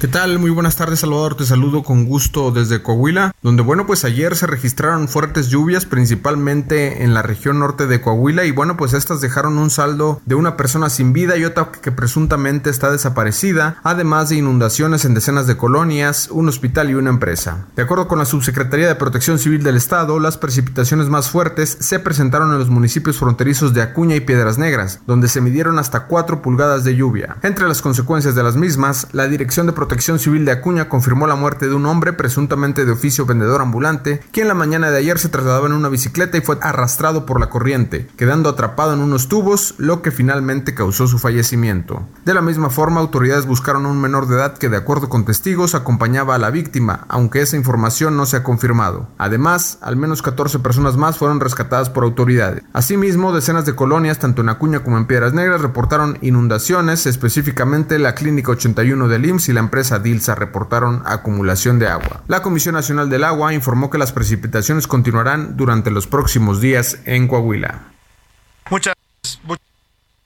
¿Qué tal? Muy buenas tardes, Salvador. Te saludo con gusto desde Coahuila, donde bueno, pues ayer se registraron fuertes lluvias, principalmente en la región norte de Coahuila, y bueno, pues estas dejaron un saldo de una persona sin vida y otra que presuntamente está desaparecida, además de inundaciones en decenas de colonias, un hospital y una empresa. De acuerdo con la Subsecretaría de Protección Civil del Estado, las precipitaciones más fuertes se presentaron en los municipios fronterizos de Acuña y Piedras Negras, donde se midieron hasta 4 pulgadas de lluvia. Entre las consecuencias de las mismas, la Dirección de Protección Protección Civil de Acuña confirmó la muerte de un hombre presuntamente de oficio vendedor ambulante, quien la mañana de ayer se trasladaba en una bicicleta y fue arrastrado por la corriente, quedando atrapado en unos tubos, lo que finalmente causó su fallecimiento. De la misma forma, autoridades buscaron a un menor de edad que, de acuerdo con testigos, acompañaba a la víctima, aunque esa información no se ha confirmado. Además, al menos 14 personas más fueron rescatadas por autoridades. Asimismo, decenas de colonias, tanto en Acuña como en Piedras Negras, reportaron inundaciones, específicamente la Clínica 81 del IMSS y la empresa Dilsa reportaron acumulación de agua. La Comisión Nacional del Agua informó que las precipitaciones continuarán durante los próximos días en Coahuila. Muchas,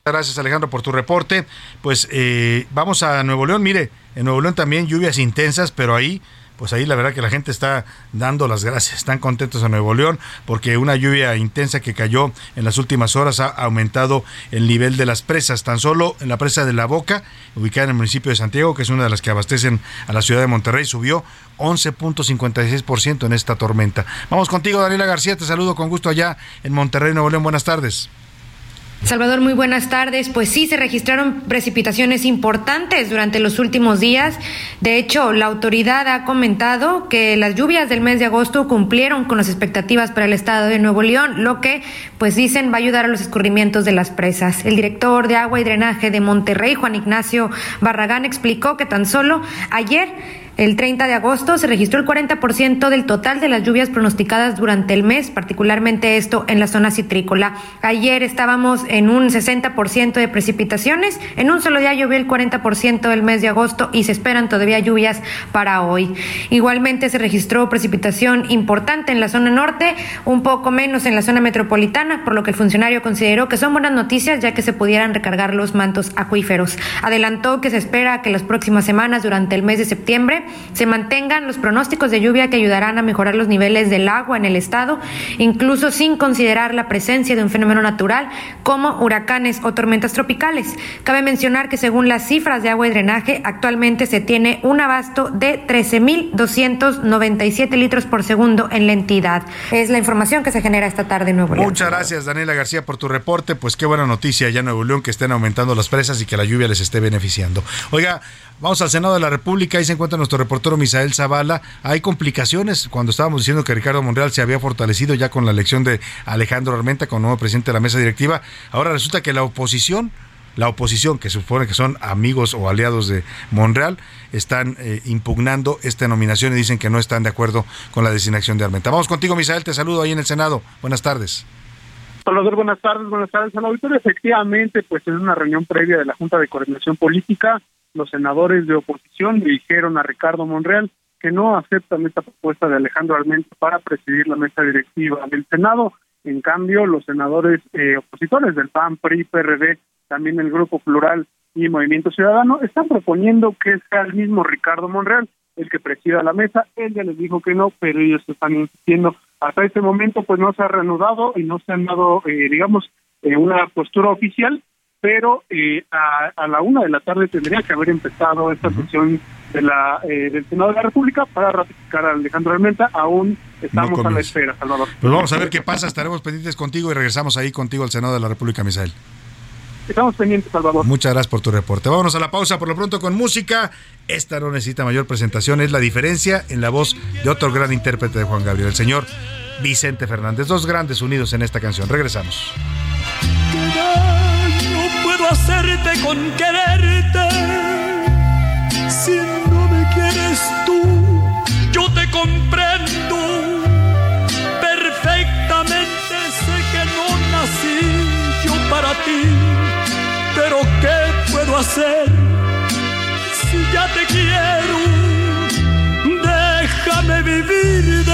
gracias Alejandro por tu reporte. Pues eh, vamos a Nuevo León. Mire, en Nuevo León también lluvias intensas, pero ahí pues ahí la verdad que la gente está dando las gracias, están contentos a Nuevo León porque una lluvia intensa que cayó en las últimas horas ha aumentado el nivel de las presas. Tan solo en la presa de La Boca, ubicada en el municipio de Santiago, que es una de las que abastecen a la ciudad de Monterrey, subió 11.56% en esta tormenta. Vamos contigo, Daniela García, te saludo con gusto allá en Monterrey, Nuevo León. Buenas tardes. Salvador, muy buenas tardes. Pues sí, se registraron precipitaciones importantes durante los últimos días. De hecho, la autoridad ha comentado que las lluvias del mes de agosto cumplieron con las expectativas para el estado de Nuevo León, lo que, pues dicen, va a ayudar a los escurrimientos de las presas. El director de agua y drenaje de Monterrey, Juan Ignacio Barragán, explicó que tan solo ayer El 30 de agosto se registró el 40% del total de las lluvias pronosticadas durante el mes, particularmente esto en la zona citrícola. Ayer estábamos en un 60% de precipitaciones, en un solo día llovió el 40% del mes de agosto y se esperan todavía lluvias para hoy. Igualmente se registró precipitación importante en la zona norte, un poco menos en la zona metropolitana, por lo que el funcionario consideró que son buenas noticias ya que se pudieran recargar los mantos acuíferos. Adelantó que se espera que las próximas semanas durante el mes de septiembre se mantengan los pronósticos de lluvia que ayudarán a mejorar los niveles del agua en el estado, incluso sin considerar la presencia de un fenómeno natural como huracanes o tormentas tropicales. Cabe mencionar que según las cifras de agua y drenaje, actualmente se tiene un abasto de 13.297 litros por segundo en la entidad. Es la información que se genera esta tarde en Nuevo León. Muchas gracias, Daniela García, por tu reporte. Pues qué buena noticia ya en Nuevo León que estén aumentando las presas y que la lluvia les esté beneficiando. Oiga, vamos al Senado de la República. Ahí se encuentra nuestro reportero Misael Zavala. Hay complicaciones cuando estábamos diciendo que Ricardo Monreal se había fortalecido ya con la elección de Alejandro Armenta como nuevo presidente de la mesa directiva. Ahora resulta que la oposición la oposición, que supone que son amigos o aliados de Monreal, están eh, impugnando esta nominación y dicen que no están de acuerdo con la designación de Armenta. Vamos contigo, Misael, te saludo ahí en el Senado. Buenas tardes. Salvador, buenas tardes, buenas tardes al. Efectivamente, pues en una reunión previa de la Junta de Coordinación Política, los senadores de oposición dijeron a Ricardo Monreal que no aceptan esta propuesta de Alejandro Armenta para presidir la mesa directiva del Senado. En cambio, los senadores eh, opositores del PAN, PRI, PRD, también el Grupo Plural y Movimiento Ciudadano, están proponiendo que sea el mismo Ricardo Monreal el que presida la mesa. Él ya les dijo que no, pero ellos están insistiendo. Hasta este momento, pues no se ha reanudado y no se han dado, eh, digamos, eh, una postura oficial, pero eh, a, a, la una de la tarde tendría que haber empezado esta sesión de la eh, del Senado de la República para ratificar a Alejandro Armenta. Aún estamos No a la espera, Salvador. Pues vamos a ver qué pasa. Estaremos pendientes contigo y regresamos ahí contigo al Senado de la República, Misael. Estamos pendientes, Salvador. Muchas gracias por tu reporte. Vámonos a la pausa por lo pronto con música. Esta no necesita mayor presentación, es la diferencia en la voz de otro gran intérprete de Juan Gabriel, el señor Vicente Fernández. Dos grandes unidos en esta canción. Regresamos. Hacerte con quererte. Si no me quieres tú, yo te comprendo. Perfectamente sé que no nací yo para ti. Pero ¿qué puedo hacer si ya te quiero? Déjame vivir de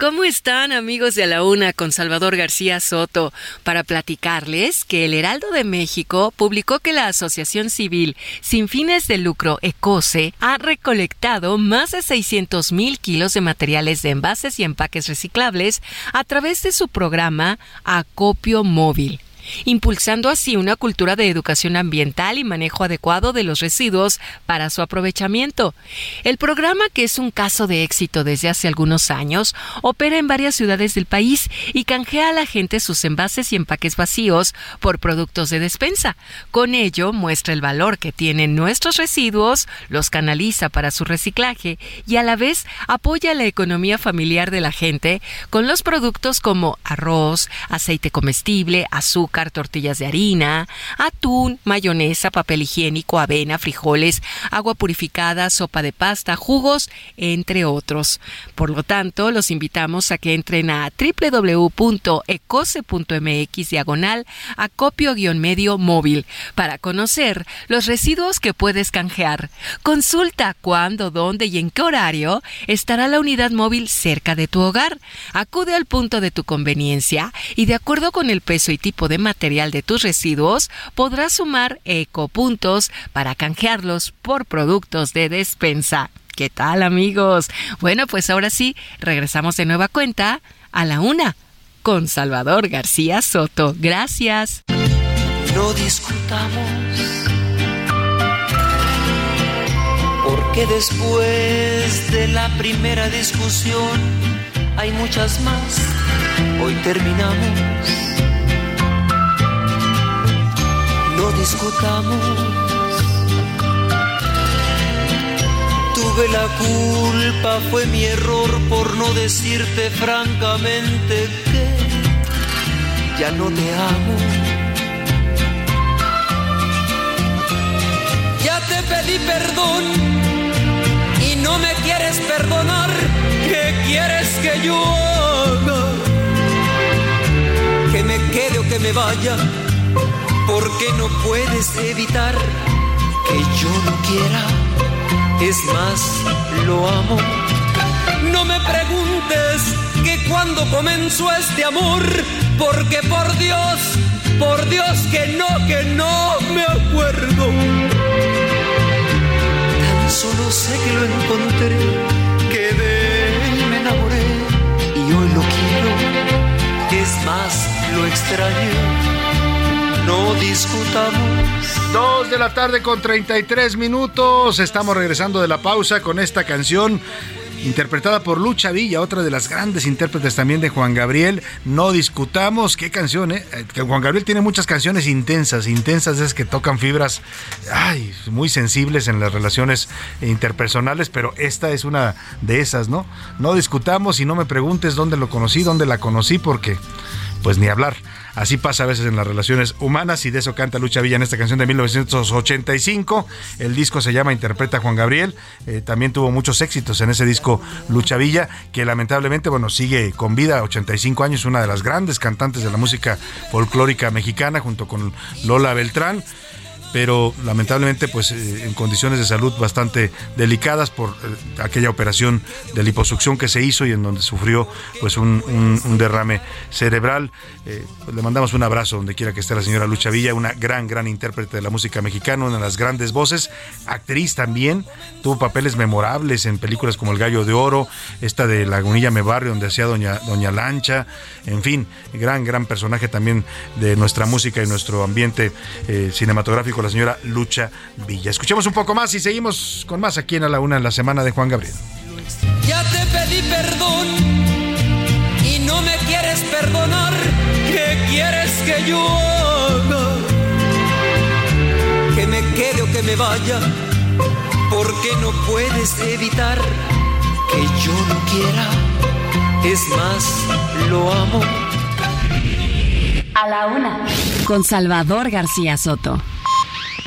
¿Cómo están amigos de la Una con Salvador García Soto? Para platicarles que el Heraldo de México publicó que la Asociación Civil sin fines de lucro ECOSE ha recolectado más de 600 mil kilos de materiales de envases y empaques reciclables a través de su programa Acopio Móvil impulsando así una cultura de educación ambiental y manejo adecuado de los residuos para su aprovechamiento. El programa, que es un caso de éxito desde hace algunos años, opera en varias ciudades del país y canjea a la gente sus envases y empaques vacíos por productos de despensa. Con ello muestra el valor que tienen nuestros residuos, los canaliza para su reciclaje y a la vez apoya la economía familiar de la gente con los productos como arroz, aceite comestible, azúcar, tortillas de harina, atún, mayonesa, papel higiénico, avena, frijoles, agua purificada, sopa de pasta, jugos, entre otros. Por lo tanto, los invitamos a que entren a www.ecose.mx diagonal acopio-medio móvil para conocer los residuos que puedes canjear. Consulta cuándo, dónde y en qué horario estará la unidad móvil cerca de tu hogar. Acude al punto de tu conveniencia y de acuerdo con el peso y tipo de material de tus residuos, podrás sumar ecopuntos para canjearlos por productos de despensa. ¿Qué tal amigos? Bueno, pues ahora sí, regresamos de nueva cuenta a la una con Salvador García Soto. Gracias. No discutamos, porque después de la primera discusión hay muchas más. Hoy terminamos. No discutamos. Tuve la culpa, fue mi error por no decirte francamente que ya no te amo. Ya te pedí perdón y no me quieres perdonar. ¿Qué quieres que yo haga? Que me quede o que me vaya, porque no puedes evitar que yo no quiera. Es más, lo amo. No me preguntes que cuando comenzó este amor, porque por Dios, por Dios que no, que no me acuerdo. Tan solo sé que lo encontré, que de él me enamoré y hoy lo quiero. Es más, lo extraño. No discutamos. Dos de la tarde con 33 minutos. Estamos regresando de la pausa con esta canción interpretada por Lucha Villa, otra de las grandes intérpretes también de Juan Gabriel. No discutamos qué canción, ¿eh? Que Juan Gabriel tiene muchas canciones intensas, intensas es que tocan fibras ay, muy sensibles en las relaciones interpersonales, pero esta es una de esas, ¿no? No discutamos y no me preguntes dónde lo conocí, dónde la conocí, porque pues ni hablar. Así pasa a veces en las relaciones humanas y de eso canta Lucha Villa en esta canción de 1985. El disco se llama Interpreta Juan Gabriel. Eh, también tuvo muchos éxitos en ese disco Lucha Villa, que lamentablemente, bueno, sigue con vida, 85 años, una de las grandes cantantes de la música folclórica mexicana junto con Lola Beltrán pero lamentablemente pues eh, en condiciones de salud bastante delicadas por eh, aquella operación de liposucción que se hizo y en donde sufrió pues un, derrame cerebral. Eh, pues, le mandamos un abrazo donde quiera que esté la señora Lucha Villa, una gran, gran intérprete de la música mexicana, una de las grandes voces, actriz también, tuvo papeles memorables en películas como El Gallo de Oro, esta de Lagunilla Me Barrio, donde hacía Doña, Doña Lancha, en fin, gran, gran personaje también de nuestra música y nuestro ambiente eh, cinematográfico, la señora Lucha Villa. Escuchemos un poco más y seguimos con más aquí en A la Una en la semana de Juan Gabriel. Ya te pedí perdón y no me quieres perdonar. ¿Qué quieres que yo haga? Que me quede o que me vaya, porque no puedes evitar que yo no quiera. Es más, lo amo. A la una. Con Salvador García Soto.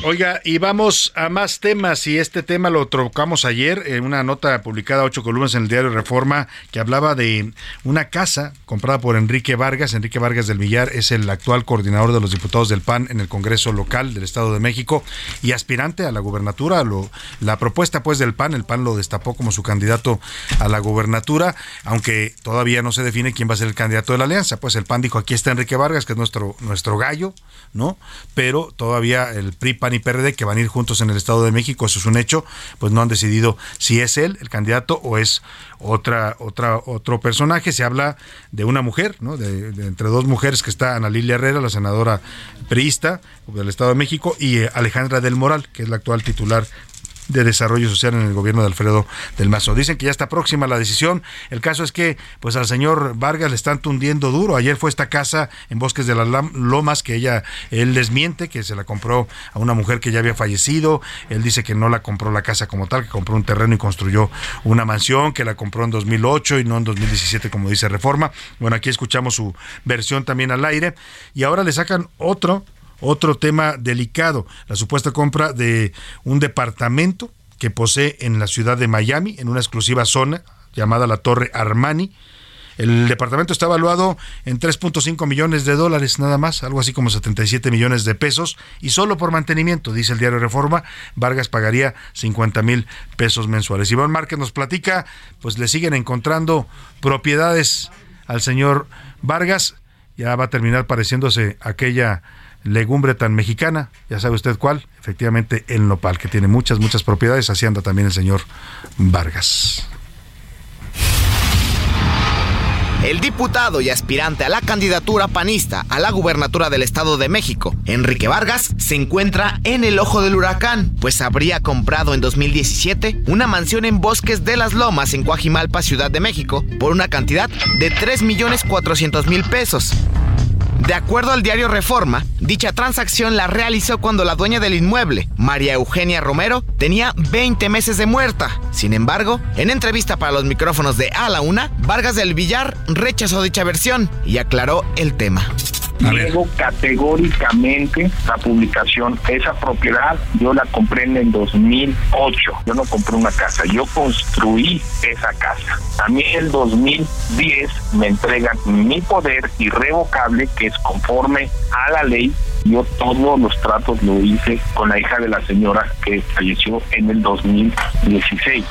Oiga, y vamos a más temas, y este tema lo tocamos ayer en una nota publicada ocho columnas en el diario Reforma que hablaba de una casa comprada por Enrique Vargas. Enrique Vargas del Villar es el actual coordinador de los diputados del PAN en el Congreso local del Estado de México y aspirante a la gubernatura. Lo- la propuesta pues del PAN, el PAN lo destapó como su candidato a la gubernatura, aunque todavía no se define quién va a ser el candidato de la alianza. Pues el PAN dijo, aquí está Enrique Vargas, que es nuestro, nuestro gallo, ¿no? Pero todavía el PRI, PAN y PRD, que van a ir juntos en el Estado de México, eso es un hecho, pues no han decidido si es él el candidato o es otra, otra, otro personaje. Se habla de una mujer, ¿no? De, entre dos mujeres que está Ana Lilia Herrera, la senadora priista del Estado de México, y eh, Alejandra del Moral, que es la actual titular de Desarrollo Social en el gobierno de Alfredo del Mazo. Dicen que ya está próxima la decisión. El caso es que pues al señor Vargas le están tundiendo duro. Ayer fue esta casa en Bosques de las Lomas que ella él desmiente que se la compró a una mujer que ya había fallecido. Él dice que no la compró la casa como tal, que compró un terreno y construyó una mansión, que la compró en 2008 y no en 2017 como dice Reforma. Bueno, aquí escuchamos su versión también al aire y ahora le sacan otro otro tema delicado, la supuesta compra de un departamento que posee en la ciudad de Miami, en una exclusiva zona llamada la Torre Armani. El departamento está evaluado en 3.5 millones de dólares nada más, algo así como 77 millones de pesos, y solo por mantenimiento, dice el diario Reforma, Vargas pagaría 50 mil pesos mensuales. Iván Márquez nos platica, pues le siguen encontrando propiedades al señor Vargas, ya va a terminar pareciéndose aquella legumbre tan mexicana, ya sabe usted cuál, efectivamente el nopal, que tiene muchas, muchas propiedades, así anda también el señor Vargas. El diputado y aspirante a la candidatura panista a la gubernatura del Estado de México, Enrique Vargas, se encuentra en el ojo del huracán, pues habría comprado en 2017 una mansión en Bosques de las Lomas en Coajimalpa, Ciudad de México, por una cantidad de 3.400.000 pesos. De acuerdo al diario Reforma, dicha transacción la realizó cuando la dueña del inmueble, María Eugenia Romero, tenía 20 meses de muerta. Sin embargo, en entrevista para los micrófonos de A la Una, Vargas del Villar rechazó dicha versión y aclaró el tema. Niego categóricamente la publicación. Esa propiedad yo la compré en el 2008. Yo no compré una casa, yo construí esa casa. A mí en el 2010 me entregan mi poder irrevocable que es conforme a la ley. Yo todos los tratos lo hice con la hija de la señora que falleció en el 2016.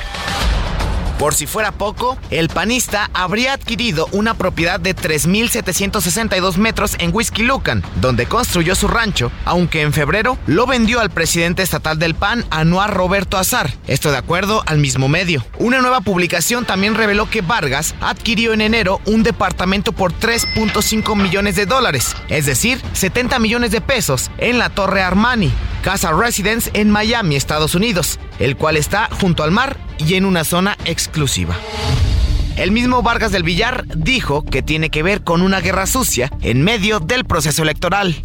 Por si fuera poco, el panista habría adquirido una propiedad de 3.762 metros en Whisky Lucan, donde construyó su rancho, aunque en febrero lo vendió al presidente estatal del PAN, Anuar Roberto Azar. Esto de acuerdo al mismo medio. Una nueva publicación también reveló que Vargas adquirió en enero un departamento por 3.5 millones de dólares, es decir, 70 millones de pesos, en la Torre Armani, Casa Residence en Miami, Estados Unidos, el cual está junto al mar y en una zona exclusiva. El mismo Vargas del Villar dijo que tiene que ver con una guerra sucia en medio del proceso electoral.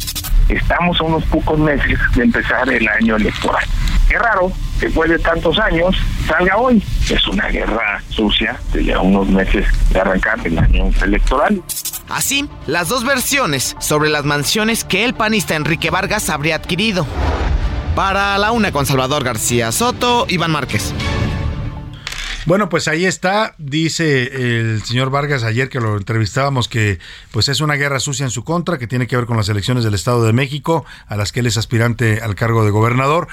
Estamos a unos pocos meses de empezar el año electoral. Qué raro, después de tantos años, salga hoy. Es una guerra sucia de ya unos meses de arrancar el año electoral. Así, las dos versiones sobre las mansiones que el panista Enrique Vargas habría adquirido. Para la una con Salvador García Soto, Iván Márquez. Bueno, pues ahí está, dice el señor Vargas ayer que lo entrevistábamos que pues es una guerra sucia en su contra, que tiene que ver con las elecciones del Estado de México, a las que él es aspirante al cargo de gobernador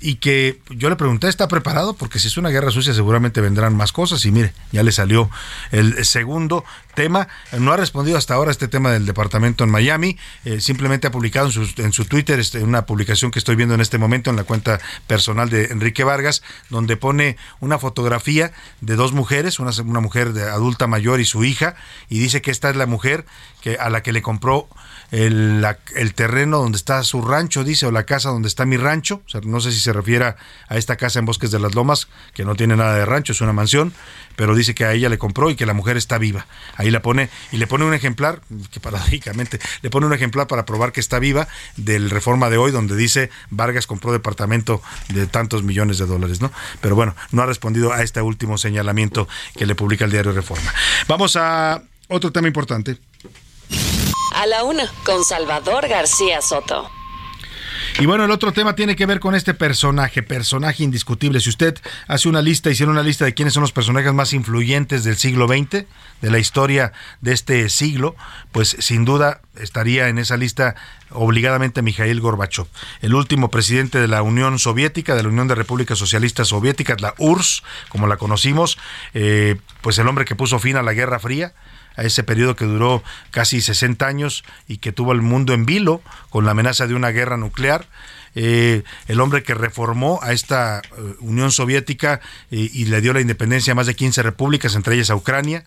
y que yo le pregunté, ¿está preparado? Porque si es una guerra sucia seguramente vendrán más cosas y mire, ya le salió el segundo tema. No ha respondido hasta ahora este tema del departamento en Miami, eh, simplemente ha publicado en su, en su Twitter este, una publicación que estoy viendo en este momento en la cuenta personal de Enrique Vargas, donde pone una fotografía de dos mujeres, una, una mujer adulta mayor y su hija, y dice que esta es la mujer que, a la que le compró el, el, terreno donde está su rancho, dice, o la casa donde está mi rancho. No sé si se refiere a esta casa en Bosques de las Lomas, que no tiene nada de rancho, es una mansión, pero dice que a ella le compró y que la mujer está viva. Ahí la pone y le pone un ejemplar, que paradójicamente le pone un ejemplar para probar que está viva del Reforma de hoy, donde dice Vargas compró departamento de tantos millones de dólares, ¿no? Pero bueno, no ha respondido a este último señalamiento que le publica el diario Reforma. Vamos a otro tema importante. A la una, con Salvador García Soto. Y bueno, el otro tema tiene que ver con este personaje, personaje indiscutible. Si usted hace una lista, hiciera una lista de quiénes son los personajes más influyentes del siglo XX, de la historia de este siglo, pues sin duda estaría en esa lista obligadamente Mikhail Gorbachev, el último presidente de la Unión Soviética, de la Unión de Repúblicas Socialistas Soviéticas, la URSS, como la conocimos, eh, pues el hombre que puso fin a la Guerra Fría, a ese periodo que duró casi 60 años y que tuvo el mundo en vilo con la amenaza de una guerra nuclear. Eh, el hombre que reformó a esta eh, Unión Soviética eh, y le dio la independencia a más de 15 repúblicas, entre ellas a Ucrania.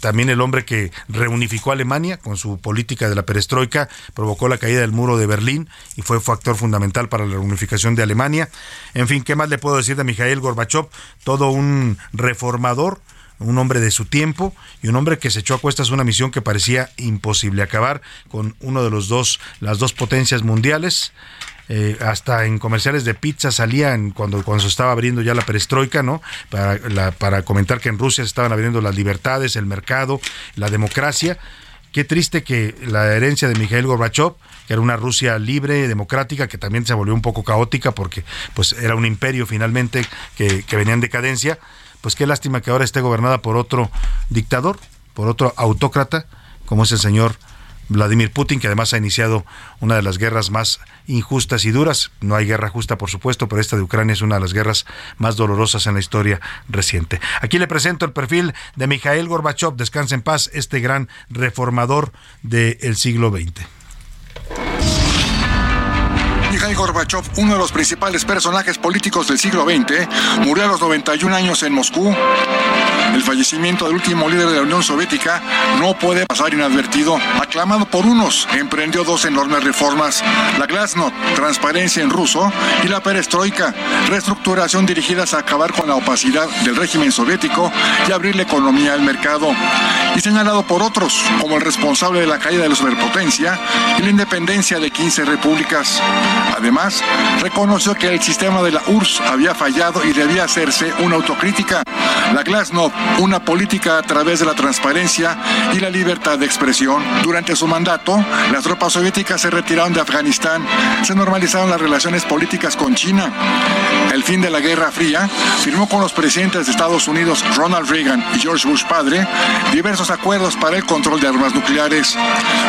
también el hombre que reunificó a Alemania con su política de la perestroika, provocó la caída del muro de Berlín y fue factor fundamental para la reunificación de Alemania. En fin, ¿qué más le puedo decir de Mikhail Gorbachev? Todo un reformador, un hombre de su tiempo y un hombre que se echó a cuestas una misión que parecía imposible acabar con uno de los dos las dos potencias mundiales eh, hasta en comerciales de pizza salían cuando, cuando se estaba abriendo ya la perestroika, ¿no? Para, para comentar que en Rusia se estaban abriendo las libertades, el mercado, la democracia. Qué triste que la herencia de Mikhail Gorbachev, que era una Rusia libre, democrática, que también se volvió un poco caótica porque pues era un imperio finalmente que, que venía en decadencia, pues qué lástima que ahora esté gobernada por otro dictador, por otro autócrata, como es el señor Vladimir Putin, que además ha iniciado una de las guerras más injustas y duras. No hay guerra justa, por supuesto, pero esta de Ucrania es una de las guerras más dolorosas en la historia reciente. Aquí le presento el perfil de Mikhail Gorbachev, descansa en paz, este gran reformador del siglo XX. Mikhail Gorbachev, uno de los principales personajes políticos del siglo XX, murió a los 91 años en Moscú. El fallecimiento del último líder de la Unión Soviética no puede pasar inadvertido. Aclamado por unos, emprendió dos enormes reformas, la Glasnost, transparencia en ruso, y la perestroika, reestructuración dirigidas a acabar con la opacidad del régimen soviético y abrir la economía al mercado. Y señalado por otros como el responsable de la caída de la superpotencia y la independencia de 15 repúblicas. Además, reconoció que el sistema de la URSS había fallado y debía hacerse una autocrítica. La Glasnost, una política a través de la transparencia y la libertad de expresión. Durante su mandato, las tropas soviéticas se retiraron de Afganistán, se normalizaron las relaciones políticas con China. El fin de la Guerra Fría firmó con los presidentes de Estados Unidos Ronald Reagan y George Bush padre diversos acuerdos para el control de armas nucleares.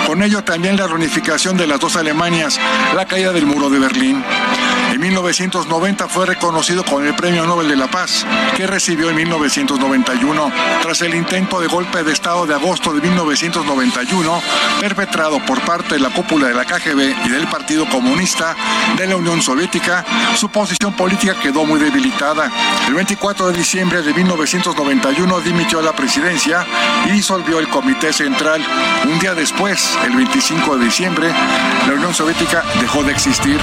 Con ello también la reunificación de las dos Alemanias, la caída del muro de Berlín. En 1990 fue reconocido con el Premio Nobel de la Paz, que recibió en 1991, tras el intento de golpe de Estado de agosto de 1991, perpetrado por parte de la cúpula de la KGB y del Partido Comunista de la Unión Soviética, su posición política quedó muy debilitada. El 24 de diciembre de 1991 dimitió a la presidencia y disolvió el Comité Central. Un día después, el 25 de diciembre, la Unión Soviética dejó de existir.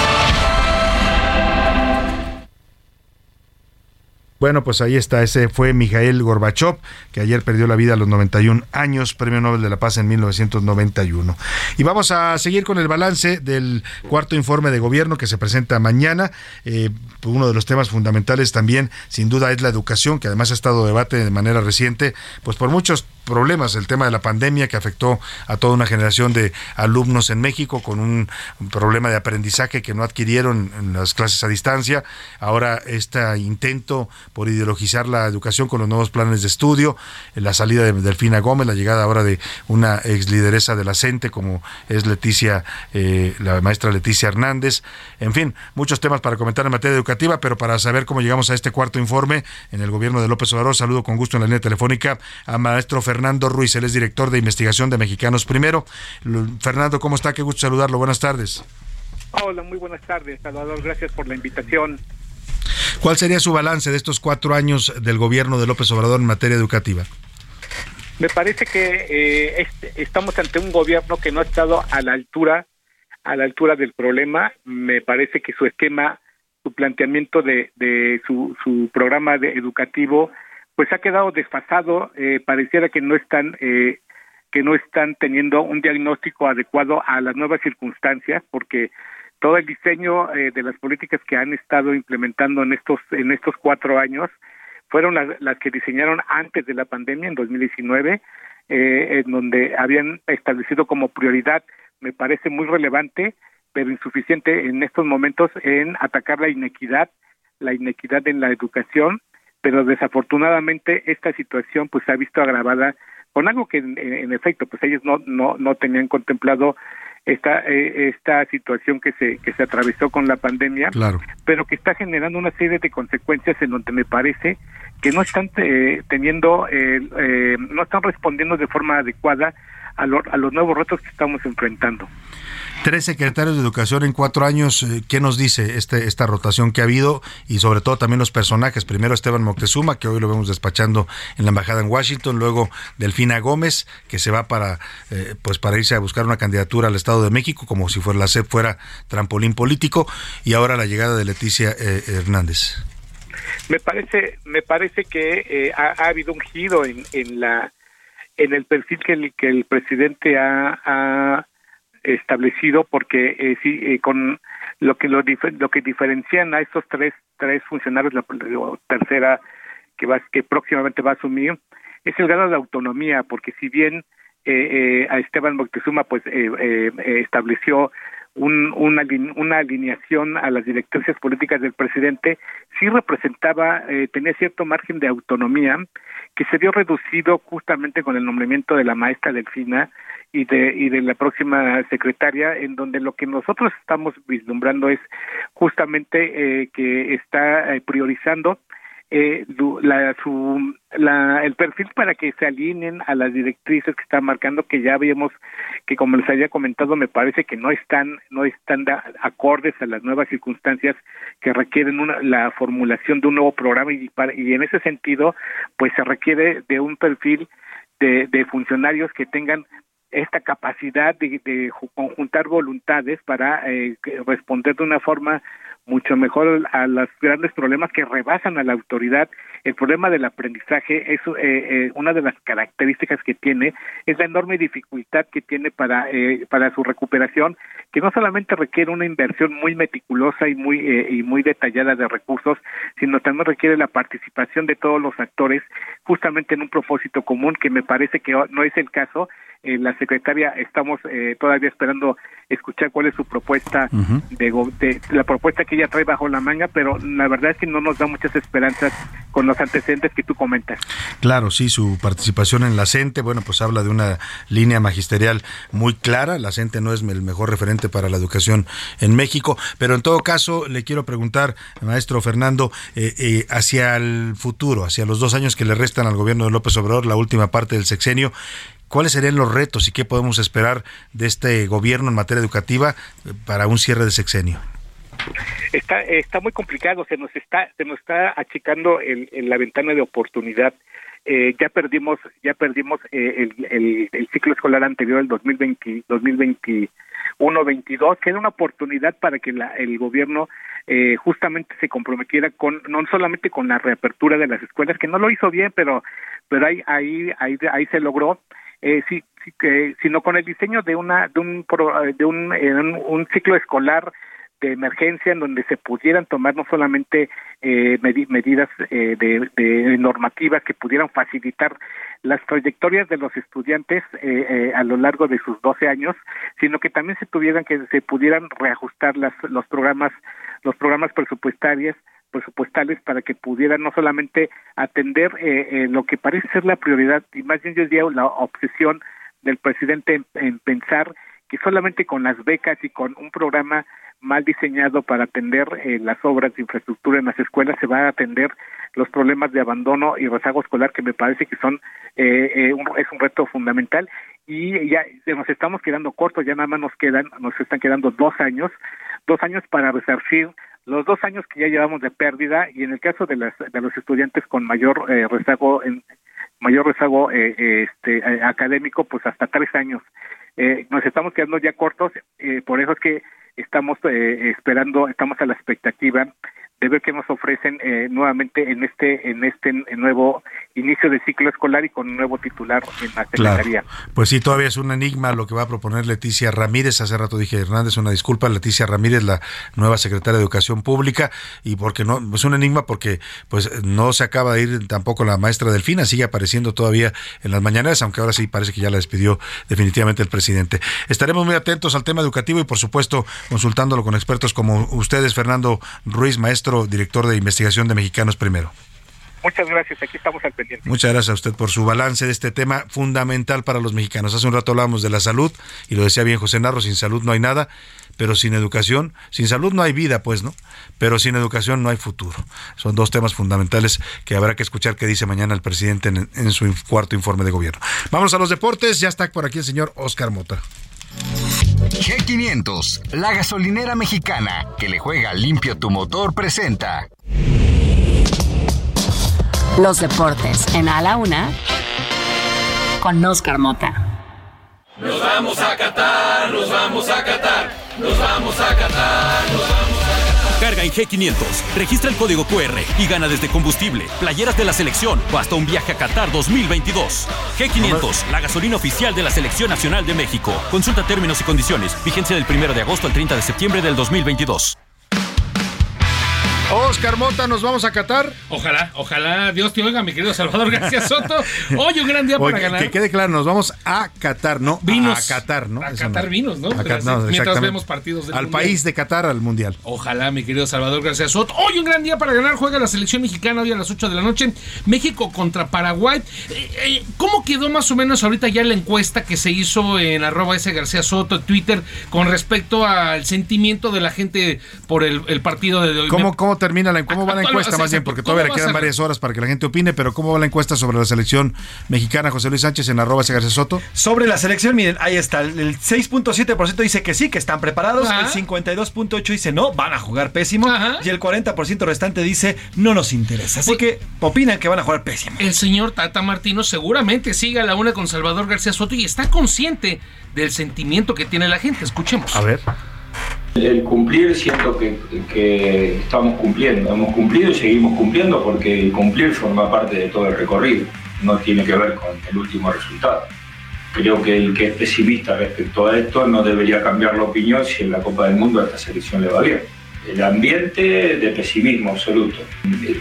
Bueno, pues ahí está, ese fue Mijael Gorbachev, que ayer perdió la vida a los 91 años, Premio Nobel de la Paz en 1991. Y vamos a seguir con el balance del cuarto informe de gobierno que se presenta mañana. Eh, uno de los temas fundamentales también, sin duda, es la educación, que además ha estado debate de manera reciente, pues por muchos problemas, el tema de la pandemia que afectó a toda una generación de alumnos en México con un, problema de aprendizaje que no adquirieron en las clases a distancia. Ahora este intento por ideologizar la educación con los nuevos planes de estudio, la salida de Delfina Gómez, la llegada ahora de una ex lideresa de la CENTE como es Leticia, eh, la maestra Leticia Hernández. En fin, muchos temas para comentar en materia educativa, pero para saber cómo llegamos a este cuarto informe en el gobierno de López Obrador, saludo con gusto en la línea telefónica a maestro Fernando Ruiz, él es director de investigación de Mexicanos Primero. Fernando, ¿cómo está? Qué gusto saludarlo. Buenas tardes. Hola, muy buenas tardes, Salvador. Gracias por la invitación. ¿Cuál sería su balance de estos cuatro años del gobierno de López Obrador en materia educativa? Me parece que eh, estamos ante un gobierno que no ha estado a la altura, a la altura del problema. Me parece que su esquema, su planteamiento de, de su, su programa de educativo pues ha quedado desfasado, eh, pareciera que no están eh, que no están teniendo un diagnóstico adecuado a las nuevas circunstancias, porque todo el diseño eh, de las políticas que han estado implementando en estos en estos cuatro años fueron las, las que diseñaron antes de la pandemia en 2019, en donde habían establecido como prioridad, me parece muy relevante, pero insuficiente en estos momentos en atacar la inequidad, la inequidad en la educación pero desafortunadamente esta situación pues se ha visto agravada con algo que en, efecto pues ellos no no no tenían contemplado esta eh, esta situación que se que se atravesó con la pandemia claro. pero que está generando una serie de consecuencias en donde me parece que no están eh, teniendo eh, no están respondiendo de forma adecuada a, a los nuevos retos que estamos enfrentando Tres secretarios de educación en cuatro años. Eh, ¿Qué nos dice este, esta rotación que ha habido? Y sobre todo también los personajes. Primero Esteban Moctezuma, que hoy lo vemos despachando en la embajada en Washington. Luego Delfina Gómez, que se va para, eh, pues para irse a buscar una candidatura al Estado de México, como si fuera la SEP fuera trampolín político. Y ahora la llegada de Leticia eh, Hernández. Me parece, me parece que ha, habido un giro en, en la en el perfil que el, que el presidente ha establecido porque eh, sí eh, con lo que lo, lo que diferencian a estos tres tres funcionarios la, tercera que va que próximamente va a asumir es el grado de autonomía porque si bien eh, a Esteban Moctezuma pues estableció un, una, una alineación a las directrices políticas del presidente sí representaba tenía cierto margen de autonomía que se vio reducido justamente con el nombramiento de la maestra Delfina y de y de la próxima secretaria en donde lo que nosotros estamos vislumbrando es justamente eh, que está eh, priorizando eh, la, su, la, el perfil para que se alineen a las directrices que están marcando que ya vimos que como les había comentado me parece que no están no están acordes a las nuevas circunstancias que requieren una, la formulación de un nuevo programa y, y en ese sentido pues se requiere de un perfil de, de funcionarios que tengan esta capacidad de, de conjuntar voluntades para eh, responder de una forma mucho mejor a los grandes problemas que rebasan a la autoridad. El problema del aprendizaje es eh, eh, una de las características que tiene, es la enorme dificultad que tiene para, eh, para su recuperación, que no solamente requiere una inversión muy meticulosa y muy, eh, y muy detallada de recursos, sino también requiere la participación de todos los actores justamente en un propósito común que me parece que no es el caso eh, la secretaria estamos eh, todavía esperando escuchar cuál es su propuesta de, la propuesta que ella trae bajo la manga, pero la verdad es que no nos da muchas esperanzas con los antecedentes que tú comentas. Claro, sí, su participación en la CENTE, bueno, pues habla de una línea magisterial muy clara. La CENTE no es el mejor referente para la educación en México, pero en todo caso le quiero preguntar, maestro Fernando, eh, hacia el futuro, hacia los dos años que le restan al gobierno de López Obrador, la última parte del sexenio, ¿Cuáles serían los retos y qué podemos esperar de este gobierno en materia educativa eh, para un cierre de sexenio? Está, está muy complicado, se nos está, se nos está achicando el, la ventana de oportunidad. Eh, ya perdimos, ya perdimos eh, el, el, ciclo escolar anterior, el 2020, 2021, 22, que era una oportunidad para que la, el gobierno eh, justamente se comprometiera con no solamente con la reapertura de las escuelas, que no lo hizo bien, pero pero ahí ahí ahí, ahí se logró eh, sí, sí, que, sino con el diseño de una de un de un, eh, un, ciclo escolar de emergencia en donde se pudieran tomar no solamente eh, medidas eh, de, de, normativas que pudieran facilitar las trayectorias de los estudiantes eh, eh, a lo largo de sus 12 años, sino que también se tuvieran que se pudieran reajustar las, los programas los programas presupuestarios presupuestales para que pudieran no solamente atender eh, eh, lo que parece ser la prioridad y más bien yo diría la obsesión del presidente en, pensar que solamente con las becas y con un programa mal diseñado para atender eh, las obras de infraestructura en las escuelas se va a atender los problemas de abandono y rezago escolar que me parece que son eh, un, es un reto fundamental. Y ya nos estamos quedando cortos ya nada más nos quedan nos están quedando dos años dos años para resarcir los dos años que ya llevamos de pérdida y en el caso de, las, de los estudiantes con mayor eh, rezago en mayor rezago eh, este eh, académico pues hasta tres años. Eh, nos estamos quedando ya cortos eh, por eso es que estamos eh, esperando estamos a la expectativa de ver qué nos ofrecen eh, nuevamente en este en este nuevo inicio de ciclo escolar y con un nuevo titular en la secretaría. Pues sí, todavía es un enigma lo que va a proponer Leticia Ramírez. Hace rato dije Hernández, una disculpa, Leticia Ramírez, la nueva secretaria de Educación Pública, y porque no es un enigma porque pues no se acaba de ir tampoco la maestra Delfina, sigue apareciendo todavía en las mañanas, aunque ahora sí parece que ya la despidió definitivamente el presidente. Estaremos muy atentos al tema educativo y por supuesto consultándolo con expertos como ustedes, Fernando Ruiz, maestro director de investigación de Mexicanos Primero. Muchas gracias, aquí estamos al pendiente. Muchas gracias a usted por su balance de este tema fundamental para los mexicanos. Hace un rato hablábamos de la salud y lo decía bien José Narro, sin salud no hay nada, pero sin educación, sin salud no hay vida, pues, ¿no? Pero sin educación no hay futuro. Son dos temas fundamentales que habrá que escuchar qué dice mañana el presidente en, en su cuarto informe de gobierno. Vamos a los deportes, ya está por aquí el señor Oscar Mota. G500, la gasolinera mexicana que le juega limpio tu motor, presenta. Los deportes en A la Una con Oscar Mota. Nos vamos a Qatar, nos vamos a Qatar, nos vamos a Qatar, nos vamos a. Carga en G500, registra el código QR y gana desde combustible, playeras de la selección o hasta un viaje a Qatar 2022. G500, la gasolina oficial de la Selección Nacional de México. Consulta términos y condiciones. Vigencia del 1 de agosto al 30 de septiembre del 2022. Oscar Mota, ¿nos vamos a Qatar? Ojalá, ojalá Dios te oiga, mi querido Salvador García Soto. Hoy un gran día Oye, para ganar. Que quede claro, nos vamos a Qatar, no Vinos. a Qatar, ¿no? A Qatar vinos, ¿no? A Qatar, no, mientras vemos partidos del Al Mundial. país de Qatar, al Mundial. Ojalá, mi querido Salvador García Soto. Hoy un gran día para ganar. Juega la selección mexicana hoy a las 8 de la noche. México contra Paraguay. Eh, eh, ¿Cómo quedó más o menos ahorita ya la encuesta que se hizo en arroba ese García Soto en Twitter con respecto al sentimiento de la gente por el, el partido de hoy? ¿Cómo, cómo termina la, cómo va la encuesta más bien? Porque todavía le quedan varias horas para que la gente opine, pero ¿cómo va la encuesta sobre la selección mexicana, José Luis Sánchez, en arroba García Soto? Sobre la selección, miren, ahí está. El 6.7% dice que sí, que están preparados. Ajá. El 52.8% dice no, van a jugar pésimo. Y el 40% restante dice no nos interesa. Así que opinan que van a jugar pésimo. El señor Tata Martino seguramente sigue a la una con Salvador García Soto y está consciente del sentimiento que tiene la gente. Escuchemos. A ver. El cumplir siento que, que estamos cumpliendo, hemos cumplido y seguimos cumpliendo porque el cumplir forma parte de todo el recorrido, no tiene que ver con el último resultado. Creo que el que es pesimista respecto a esto no debería cambiar la opinión si en la Copa del Mundo a esta selección le va bien. El ambiente de pesimismo absoluto.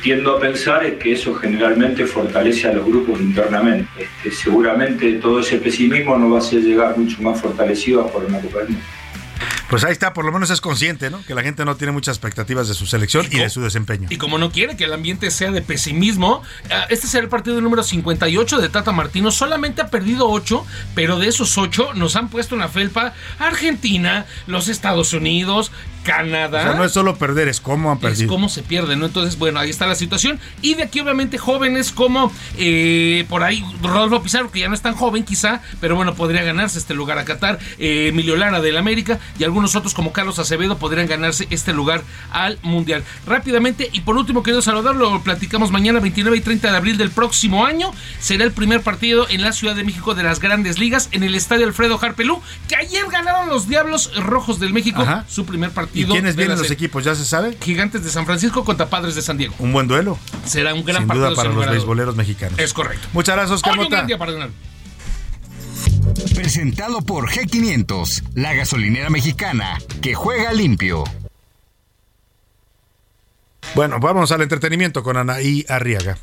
Tiendo a pensar que eso generalmente fortalece a los grupos internamente. Este, seguramente todo ese pesimismo no va a hacer llegar mucho más fortalecido a por una Copa del Mundo. Pues ahí está, por lo menos es consciente, ¿no? Que la gente no tiene muchas expectativas de su selección y, de su desempeño. Y como no quiere que el ambiente sea de pesimismo, ah, este será el partido número 58 de Tata Martino. Solamente ha perdido 8, pero de esos 8 nos han puesto una felpa Argentina, los Estados Unidos, Canadá. O sea, no es solo perder, es cómo han es perdido. cómo se pierde, ¿no? Entonces, bueno, ahí está la situación. Y de aquí, obviamente, jóvenes como eh, por ahí Rodolfo Pizarro, que ya no es tan joven, quizá, pero bueno, podría ganarse este lugar a Qatar. eh, Emilio Lara del América y algunos otros como Carlos Acevedo podrían ganarse este lugar al Mundial. Rápidamente, y por último, querido Salvador, lo platicamos mañana, 29 y 30 de abril del próximo año. Será el primer partido en la Ciudad de México de las grandes ligas en el estadio Alfredo Harpelú, que ayer ganaron los Diablos Rojos del México Ajá. su primer partido. ¿Y quiénes vienen los equipos? ¿Ya se sabe? Gigantes de San Francisco contra Padres de San Diego. Un buen duelo. Será un gran Sin partido. duda para los beisboleros mexicanos. Es correcto. Muchas gracias, Oscar Hoy un Mota. gran día para ganar. Presentado por G500, la gasolinera mexicana que juega limpio. Bueno, vamos al entretenimiento con Anaí Arriaga.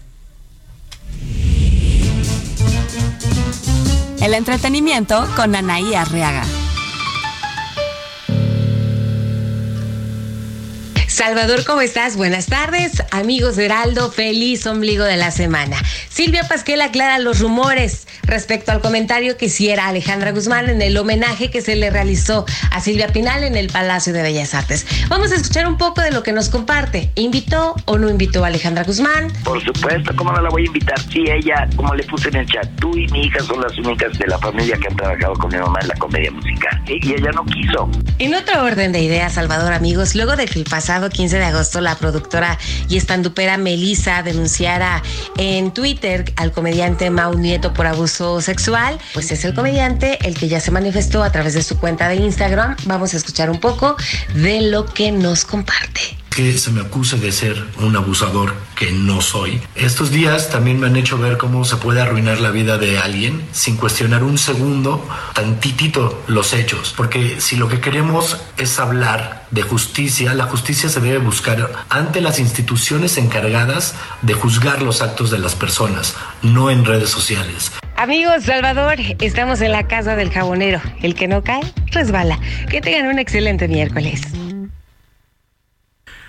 El entretenimiento con Anaí Arriaga. Salvador, ¿cómo estás? Buenas tardes, amigos de Heraldo, feliz ombligo de la semana. Silvia Pasquel aclara los rumores respecto al comentario que hiciera Alejandra Guzmán en el homenaje que se le realizó a Silvia Pinal en el Palacio de Bellas Artes. Vamos a escuchar un poco de lo que nos comparte. ¿Invitó o no invitó a Alejandra Guzmán? Por supuesto, ¿cómo no la voy a invitar? Sí, ella, como le puse en el chat, tú y mi hija son las únicas de la familia que han trabajado con mi mamá en la comedia musical. Y ella no quiso. En otro orden de ideas, Salvador, amigos, luego de que el pasado 15 de agosto la productora y estandupera Melissa denunciara en Twitter al comediante Mau Nieto por abuso sexual, pues es el comediante el que ya se manifestó a través de su cuenta de Instagram. Vamos a escuchar un poco de lo que nos comparte. Que se me acuse de ser un abusador que no soy. Estos días también me han hecho ver cómo se puede arruinar la vida de alguien sin cuestionar un segundo, tantitito los hechos. Porque si lo que queremos es hablar de justicia, la justicia se debe buscar ante las instituciones encargadas de juzgar los actos de las personas, no en redes sociales. Amigos, Salvador, estamos en la casa del jabonero. El que no cae, resbala. Que tengan un excelente miércoles.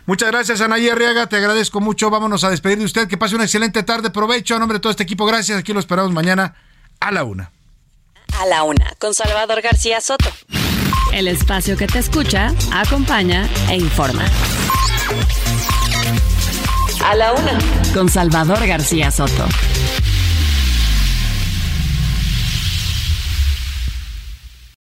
Muchas gracias, Anaí Arriaga. Te agradezco mucho. Vámonos a despedir de usted. Que pase una excelente tarde. Provecho. A nombre de todo este equipo, gracias. Aquí lo esperamos mañana a la una. A la una, con Salvador García Soto. El espacio que te escucha, acompaña e informa. A la una, con Salvador García Soto.